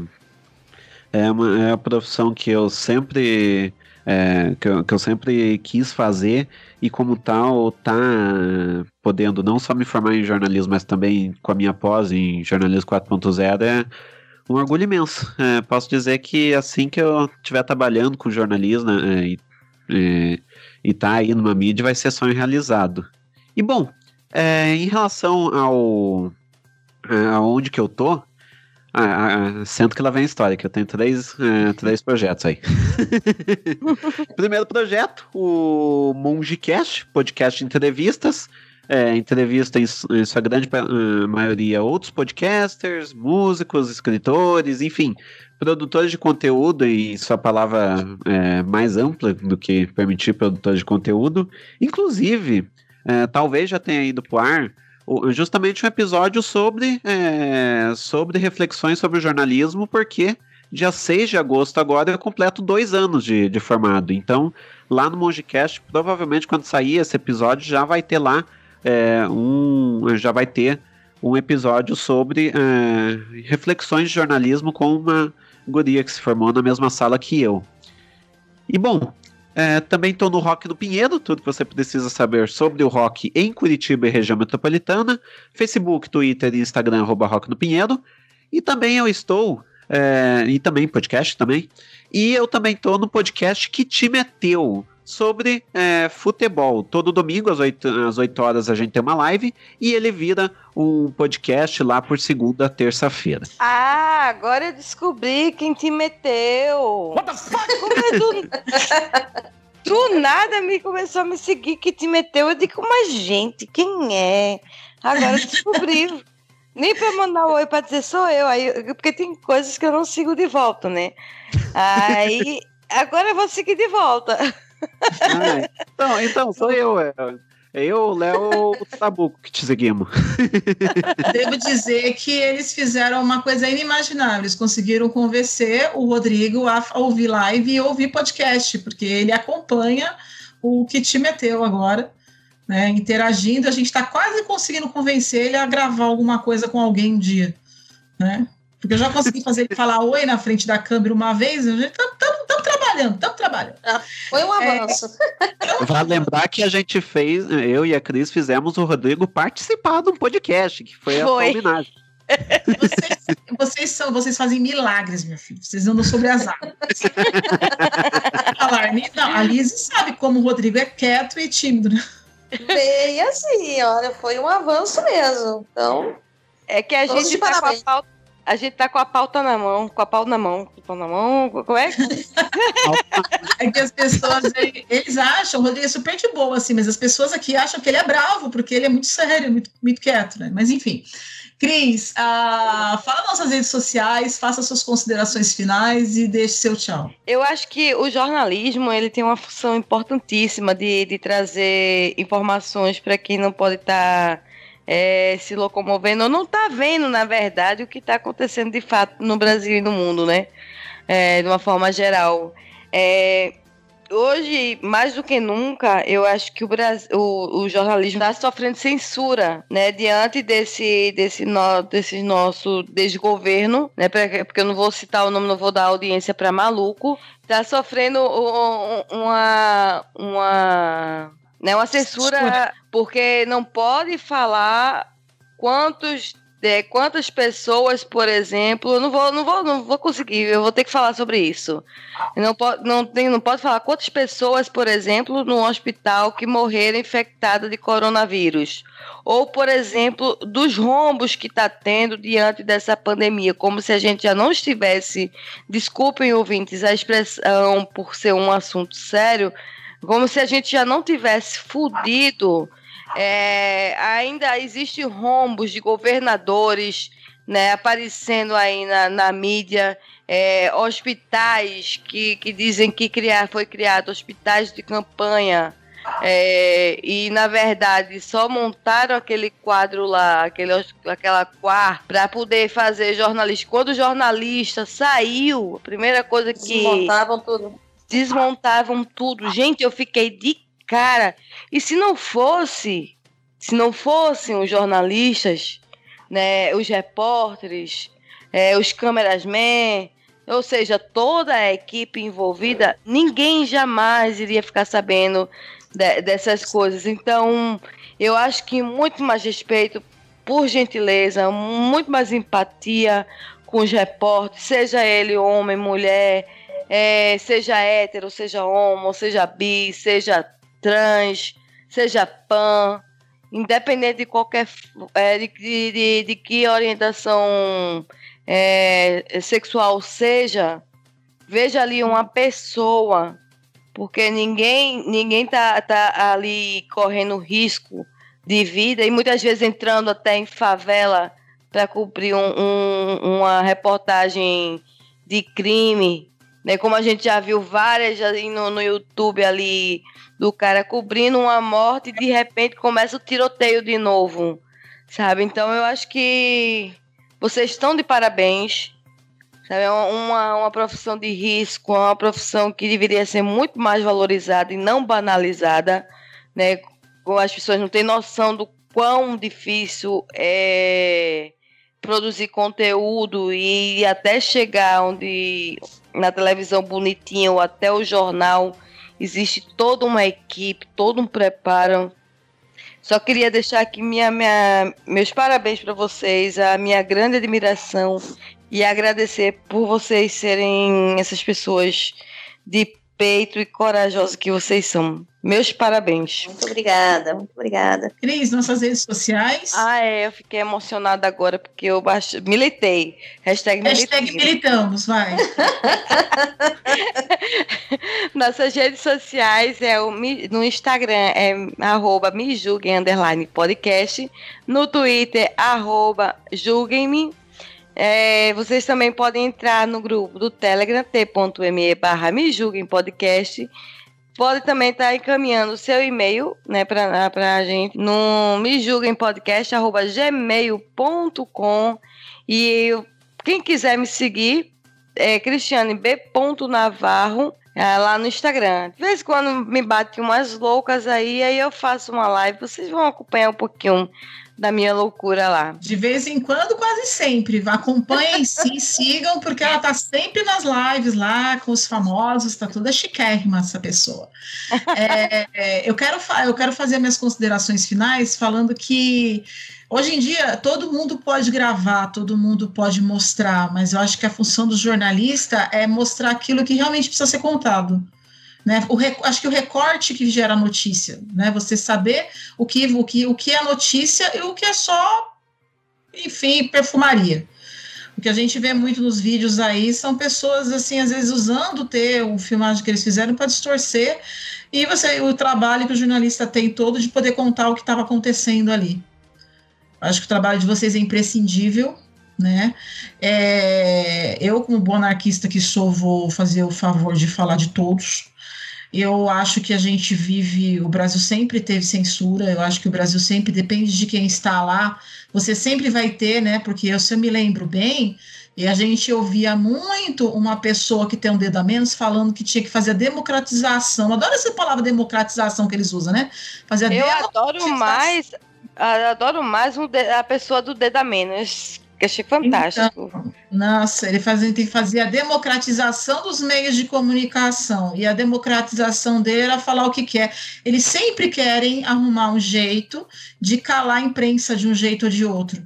é, uma, é uma profissão que eu sempre é, que, eu, que, eu, sempre quis fazer e como tal tá podendo não só me formar em jornalismo, mas também com a minha pós em jornalismo 4.0 é um orgulho imenso. É, posso dizer que assim que eu estiver trabalhando com jornalismo é, e, é, e tá aí numa mídia vai ser sonho realizado. E bom, é, em relação ao é, aonde que eu tô, ah, ah, ah, sendo que lá vem a história, que eu tenho três, uh, três projetos aí. Primeiro projeto, o MongeCast, podcast de entrevistas. É, entrevista em, em, sua grande uh, maioria outros podcasters, músicos, escritores, enfim, produtores de conteúdo e sua palavra é, mais ampla do que permitir produtores de conteúdo. Inclusive, é, talvez já tenha ido pro ar justamente um episódio sobre, é, sobre reflexões sobre o jornalismo, porque dia 6 de agosto agora eu completo dois anos de, de formado. Então, lá no Mongecast, provavelmente quando sair esse episódio, já vai ter lá é, um. Já vai ter um episódio sobre é, reflexões de jornalismo com uma guria que se formou na mesma sala que eu. E bom, é, também estou no Rock do Pinheiro, tudo que você precisa saber sobre o rock em Curitiba e região metropolitana. Facebook, Twitter e Instagram, arroba Rock do Pinheiro. E também eu estou, é, e também podcast também. E eu também estou no podcast Que Time é Teu? Sobre é, futebol. Todo domingo, às 8, às 8 horas, a gente tem uma live e ele vira um podcast lá por segunda, terça-feira. Ah, agora eu descobri quem te meteu. What the fuck? Como é do... do nada me começou a me seguir que te meteu. Eu digo, mas gente, quem é? Agora eu descobri. Nem pra mandar um oi pra dizer sou eu, aí, porque tem coisas que eu não sigo de volta, né? Aí, agora eu vou seguir de volta. Ah, então, então, sou eu. É. Eu, o Léo, o Tabuco que te seguimos. Devo dizer que eles fizeram uma coisa inimaginável. Eles conseguiram convencer o Rodrigo a ouvir live e ouvir podcast, porque ele acompanha o que te meteu agora, né? Interagindo. A gente está quase conseguindo convencer ele a gravar alguma coisa com alguém um dia, né? Porque eu já consegui fazer ele falar oi na frente da câmera uma vez, a gente estamos trabalhando, estamos trabalhando. Foi um avanço. É, vale lembrar que a gente fez, eu e a Cris fizemos o Rodrigo participar de um podcast, que foi, foi. a homenagem. Vocês, vocês, são, vocês fazem milagres, meu filho. Vocês andam sobre as águas. não, a Liz sabe como o Rodrigo é quieto e tímido, né? Bem assim, olha, foi um avanço mesmo. Então. É que a gente tá com a pauta a gente tá com a pauta na mão, com a pau na mão, com a pau na mão, como é? é que as pessoas, eles acham, o Rodrigo é super de boa, assim, mas as pessoas aqui acham que ele é bravo, porque ele é muito sério, muito, muito quieto, né? Mas enfim. Cris, uh, fala nossas redes sociais, faça suas considerações finais e deixe seu tchau. Eu acho que o jornalismo ele tem uma função importantíssima de, de trazer informações para quem não pode estar tá é, se locomovendo, ou não está vendo, na verdade, o que está acontecendo de fato no Brasil e no mundo, né? É, de uma forma geral. É, hoje, mais do que nunca, eu acho que o, Brasil, o, o jornalismo está sofrendo censura, né? Diante desse, desse, no, desse nosso desgoverno, né? Porque eu não vou citar o nome, não vou dar audiência para maluco. Está sofrendo uma, uma né? Uma censura porque não pode falar quantos é, quantas pessoas, por exemplo, não vou, não vou, não vou conseguir, eu vou ter que falar sobre isso. Não pode, não tem, não pode falar quantas pessoas, por exemplo, no hospital que morreram infectadas de coronavírus, ou por exemplo, dos rombos que está tendo diante dessa pandemia, como se a gente já não estivesse, desculpem ouvintes a expressão por ser um assunto sério, como se a gente já não tivesse fudido. É, ainda existe rombos de governadores né, aparecendo aí na, na mídia, é, hospitais que, que dizem que criar, foi criado hospitais de campanha. É, e na verdade só montaram aquele quadro lá, aquele, aquela quarta, para poder fazer jornalista. Quando o jornalista saiu, a primeira coisa que. Montavam tudo desmontavam tudo. Gente, eu fiquei de cara. E se não fosse, se não fossem os jornalistas, né, os repórteres, é, os cameramen, ou seja, toda a equipe envolvida, ninguém jamais iria ficar sabendo de, dessas coisas. Então, eu acho que muito mais respeito, por gentileza, muito mais empatia com os repórteres, seja ele homem, mulher, é, seja hétero, seja homo, seja bi, seja trans, seja pan, independente de qualquer é, de, de, de, que orientação é, sexual seja, veja ali uma pessoa, porque ninguém ninguém tá, tá ali correndo risco de vida e muitas vezes entrando até em favela para cumprir um, um, uma reportagem de crime né? Como a gente já viu várias aí no, no YouTube ali do cara cobrindo uma morte e de repente começa o tiroteio de novo, sabe? Então eu acho que vocês estão de parabéns. Sabe? É uma, uma profissão de risco, uma profissão que deveria ser muito mais valorizada e não banalizada, né? As pessoas não têm noção do quão difícil é produzir conteúdo e até chegar onde na televisão bonitinha ou até o jornal existe toda uma equipe, todo um preparo. Só queria deixar aqui minha, minha, meus parabéns para vocês, a minha grande admiração e agradecer por vocês serem essas pessoas de peito e corajosas que vocês são. Meus parabéns. Muito obrigada, muito obrigada. Cris, nossas redes sociais. Ah, é, eu fiquei emocionada agora porque eu baixo, militei. Hashtag, Hashtag militamos, vai. nossas redes sociais é o, no Instagram é arroba me julguem, underline podcast. No Twitter, arroba julguem-me. É, vocês também podem entrar no grupo do Telegram, t.me barra podcast pode também estar encaminhando o seu e-mail, né, pra, pra gente no me e quem quiser me seguir é Cristiane B. Navarro é, lá no Instagram. De vez em quando me bate umas loucas aí, aí eu faço uma live, vocês vão acompanhar um pouquinho da minha loucura lá. De vez em quando, quase sempre. Acompanhem sim, sigam, porque ela tá sempre nas lives lá com os famosos, tá toda chiquérrima essa pessoa. É, é, eu, quero, eu quero fazer minhas considerações finais falando que hoje em dia todo mundo pode gravar, todo mundo pode mostrar, mas eu acho que a função do jornalista é mostrar aquilo que realmente precisa ser contado. Né? O acho que o recorte que gera notícia, né? Você saber o que, o, que, o que é notícia e o que é só, enfim, perfumaria. O que a gente vê muito nos vídeos aí são pessoas, assim, às vezes usando o ter o filmagem que eles fizeram para distorcer e você o trabalho que o jornalista tem todo de poder contar o que estava acontecendo ali. Acho que o trabalho de vocês é imprescindível, né? É, eu, como boa anarquista que sou, vou fazer o favor de falar de todos. Eu acho que a gente vive, o Brasil sempre teve censura, eu acho que o Brasil sempre depende de quem está lá, você sempre vai ter, né? Porque eu, se eu me lembro bem, e a gente ouvia muito uma pessoa que tem um dedo a menos falando que tinha que fazer a democratização. Adoro essa palavra democratização que eles usam, né? Fazer a Eu adoro mais, adoro mais um a pessoa do dedo a menos, que achei fantástico. Então, Nossa, ele faz, ele tem que fazer a democratização dos meios de comunicação. E a democratização dele era falar o que quer. Eles sempre querem arrumar um jeito de calar a imprensa de um jeito ou de outro,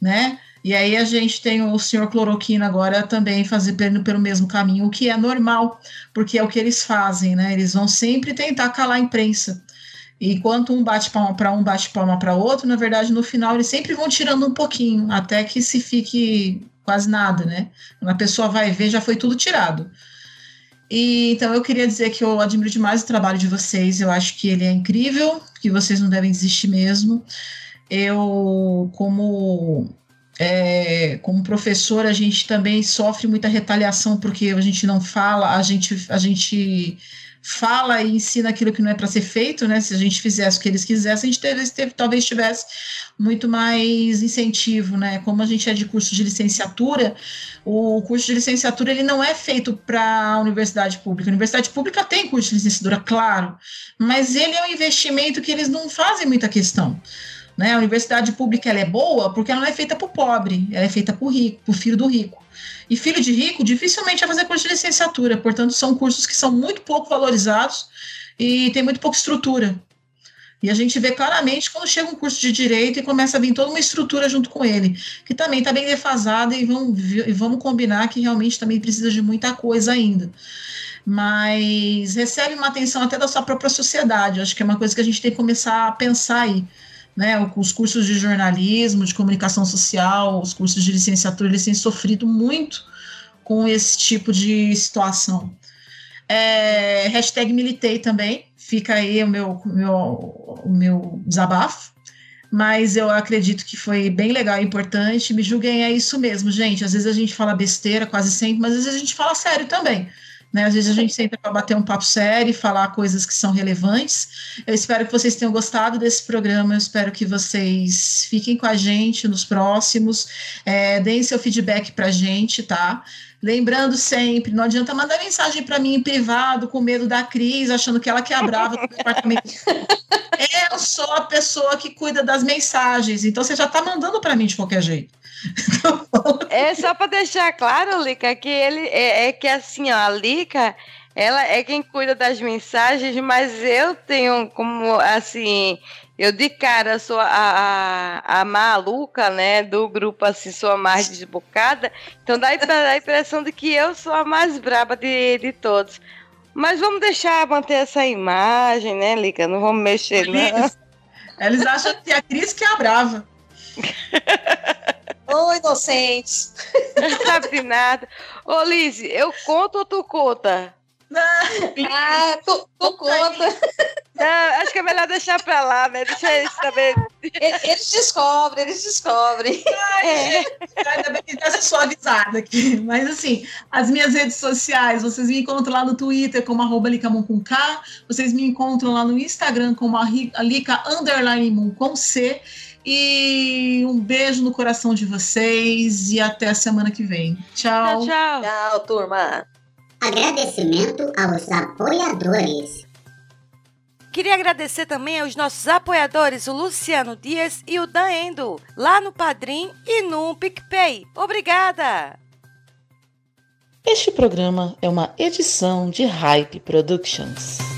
né? E aí a gente tem o senhor Cloroquina agora também fazendo pelo, pelo mesmo caminho, o que é normal, porque é o que eles fazem, né? Eles vão sempre tentar calar a imprensa. Enquanto um bate palma para um, bate palma para outro, na verdade, no final eles sempre vão tirando um pouquinho, até que se fique quase nada, né? A pessoa vai ver, já foi tudo tirado. E então eu queria dizer que eu admiro demais o trabalho de vocês, eu acho que ele é incrível, que vocês não devem desistir mesmo. Eu, como é, como professor, a gente também sofre muita retaliação porque a gente não fala, a gente, a gente fala e ensina aquilo que não é para ser feito, né? Se a gente fizesse o que eles quisessem, a gente teve, teve- talvez tivesse muito mais incentivo, né? Como a gente é de curso de licenciatura, o curso de licenciatura ele não é feito para a universidade pública. A universidade pública tem curso de licenciatura, claro, mas ele é um investimento que eles não fazem muita questão. Né? A universidade pública ela é boa porque ela não é feita para o pobre, ela é feita para o rico, para o filho do rico. E filho de rico dificilmente vai fazer curso de licenciatura, portanto, são cursos que são muito pouco valorizados e tem muito pouca estrutura. E a gente vê claramente quando chega um curso de direito e começa a vir toda uma estrutura junto com ele, que também está bem defasada e vamos, e vamos combinar que realmente também precisa de muita coisa ainda. Mas recebe uma atenção até da sua própria sociedade. Acho que é uma coisa que a gente tem que começar a pensar aí né, os cursos de jornalismo, de comunicação social, os cursos de licenciatura, eles têm sofrido muito com esse tipo de situação. É, hashtag militei também, fica aí o meu, meu, o meu desabafo, mas eu acredito que foi bem legal e importante. Me julguem, é isso mesmo, gente. Às vezes a gente fala besteira, quase sempre, mas às vezes a gente fala sério também. Né? Às vezes a gente senta para bater um papo sério e falar coisas que são relevantes. Eu espero que vocês tenham gostado desse programa. Eu espero que vocês fiquem com a gente nos próximos. É, deem seu feedback para a gente, tá? Lembrando sempre, não adianta mandar mensagem para mim em privado, com medo da Cris, achando que ela que é a brava do departamento. Eu sou a pessoa que cuida das mensagens, então você já está mandando para mim de qualquer jeito. É só para deixar claro, Lica, que ele é, é que assim, ó, a Lica, ela é quem cuida das mensagens, mas eu tenho como assim, eu de cara sou a, a, a maluca, né, do grupo assim, sou a mais desbocada, então dá, a impressão de que eu sou a mais braba de, de todos. Mas vamos deixar manter essa imagem, né, Lica? Não vamos mexer, não. Eles, eles acham que a Cris que é a brava. Ô, inocentes. Não sabe de nada. Ô, Liz, eu conto ou tu conta? Ah, tu, tu conta. Não, acho que é melhor deixar pra lá, né? Deixa eles também. Eles descobrem, eles descobrem. É. Ainda bem que tá suavizada aqui. Mas assim, as minhas redes sociais, vocês me encontram lá no Twitter como arroba Licamon com K, vocês me encontram lá no Instagram como Lica Underline Moon com C. E um beijo no coração de vocês e até a semana que vem. Tchau. Tchau, tchau. Tchau, turma. Agradecimento aos apoiadores. Queria agradecer também aos nossos apoiadores, o Luciano Dias e o Dan Endo, lá no Padrim e no PicPay. Obrigada! Este programa é uma edição de Hype Productions.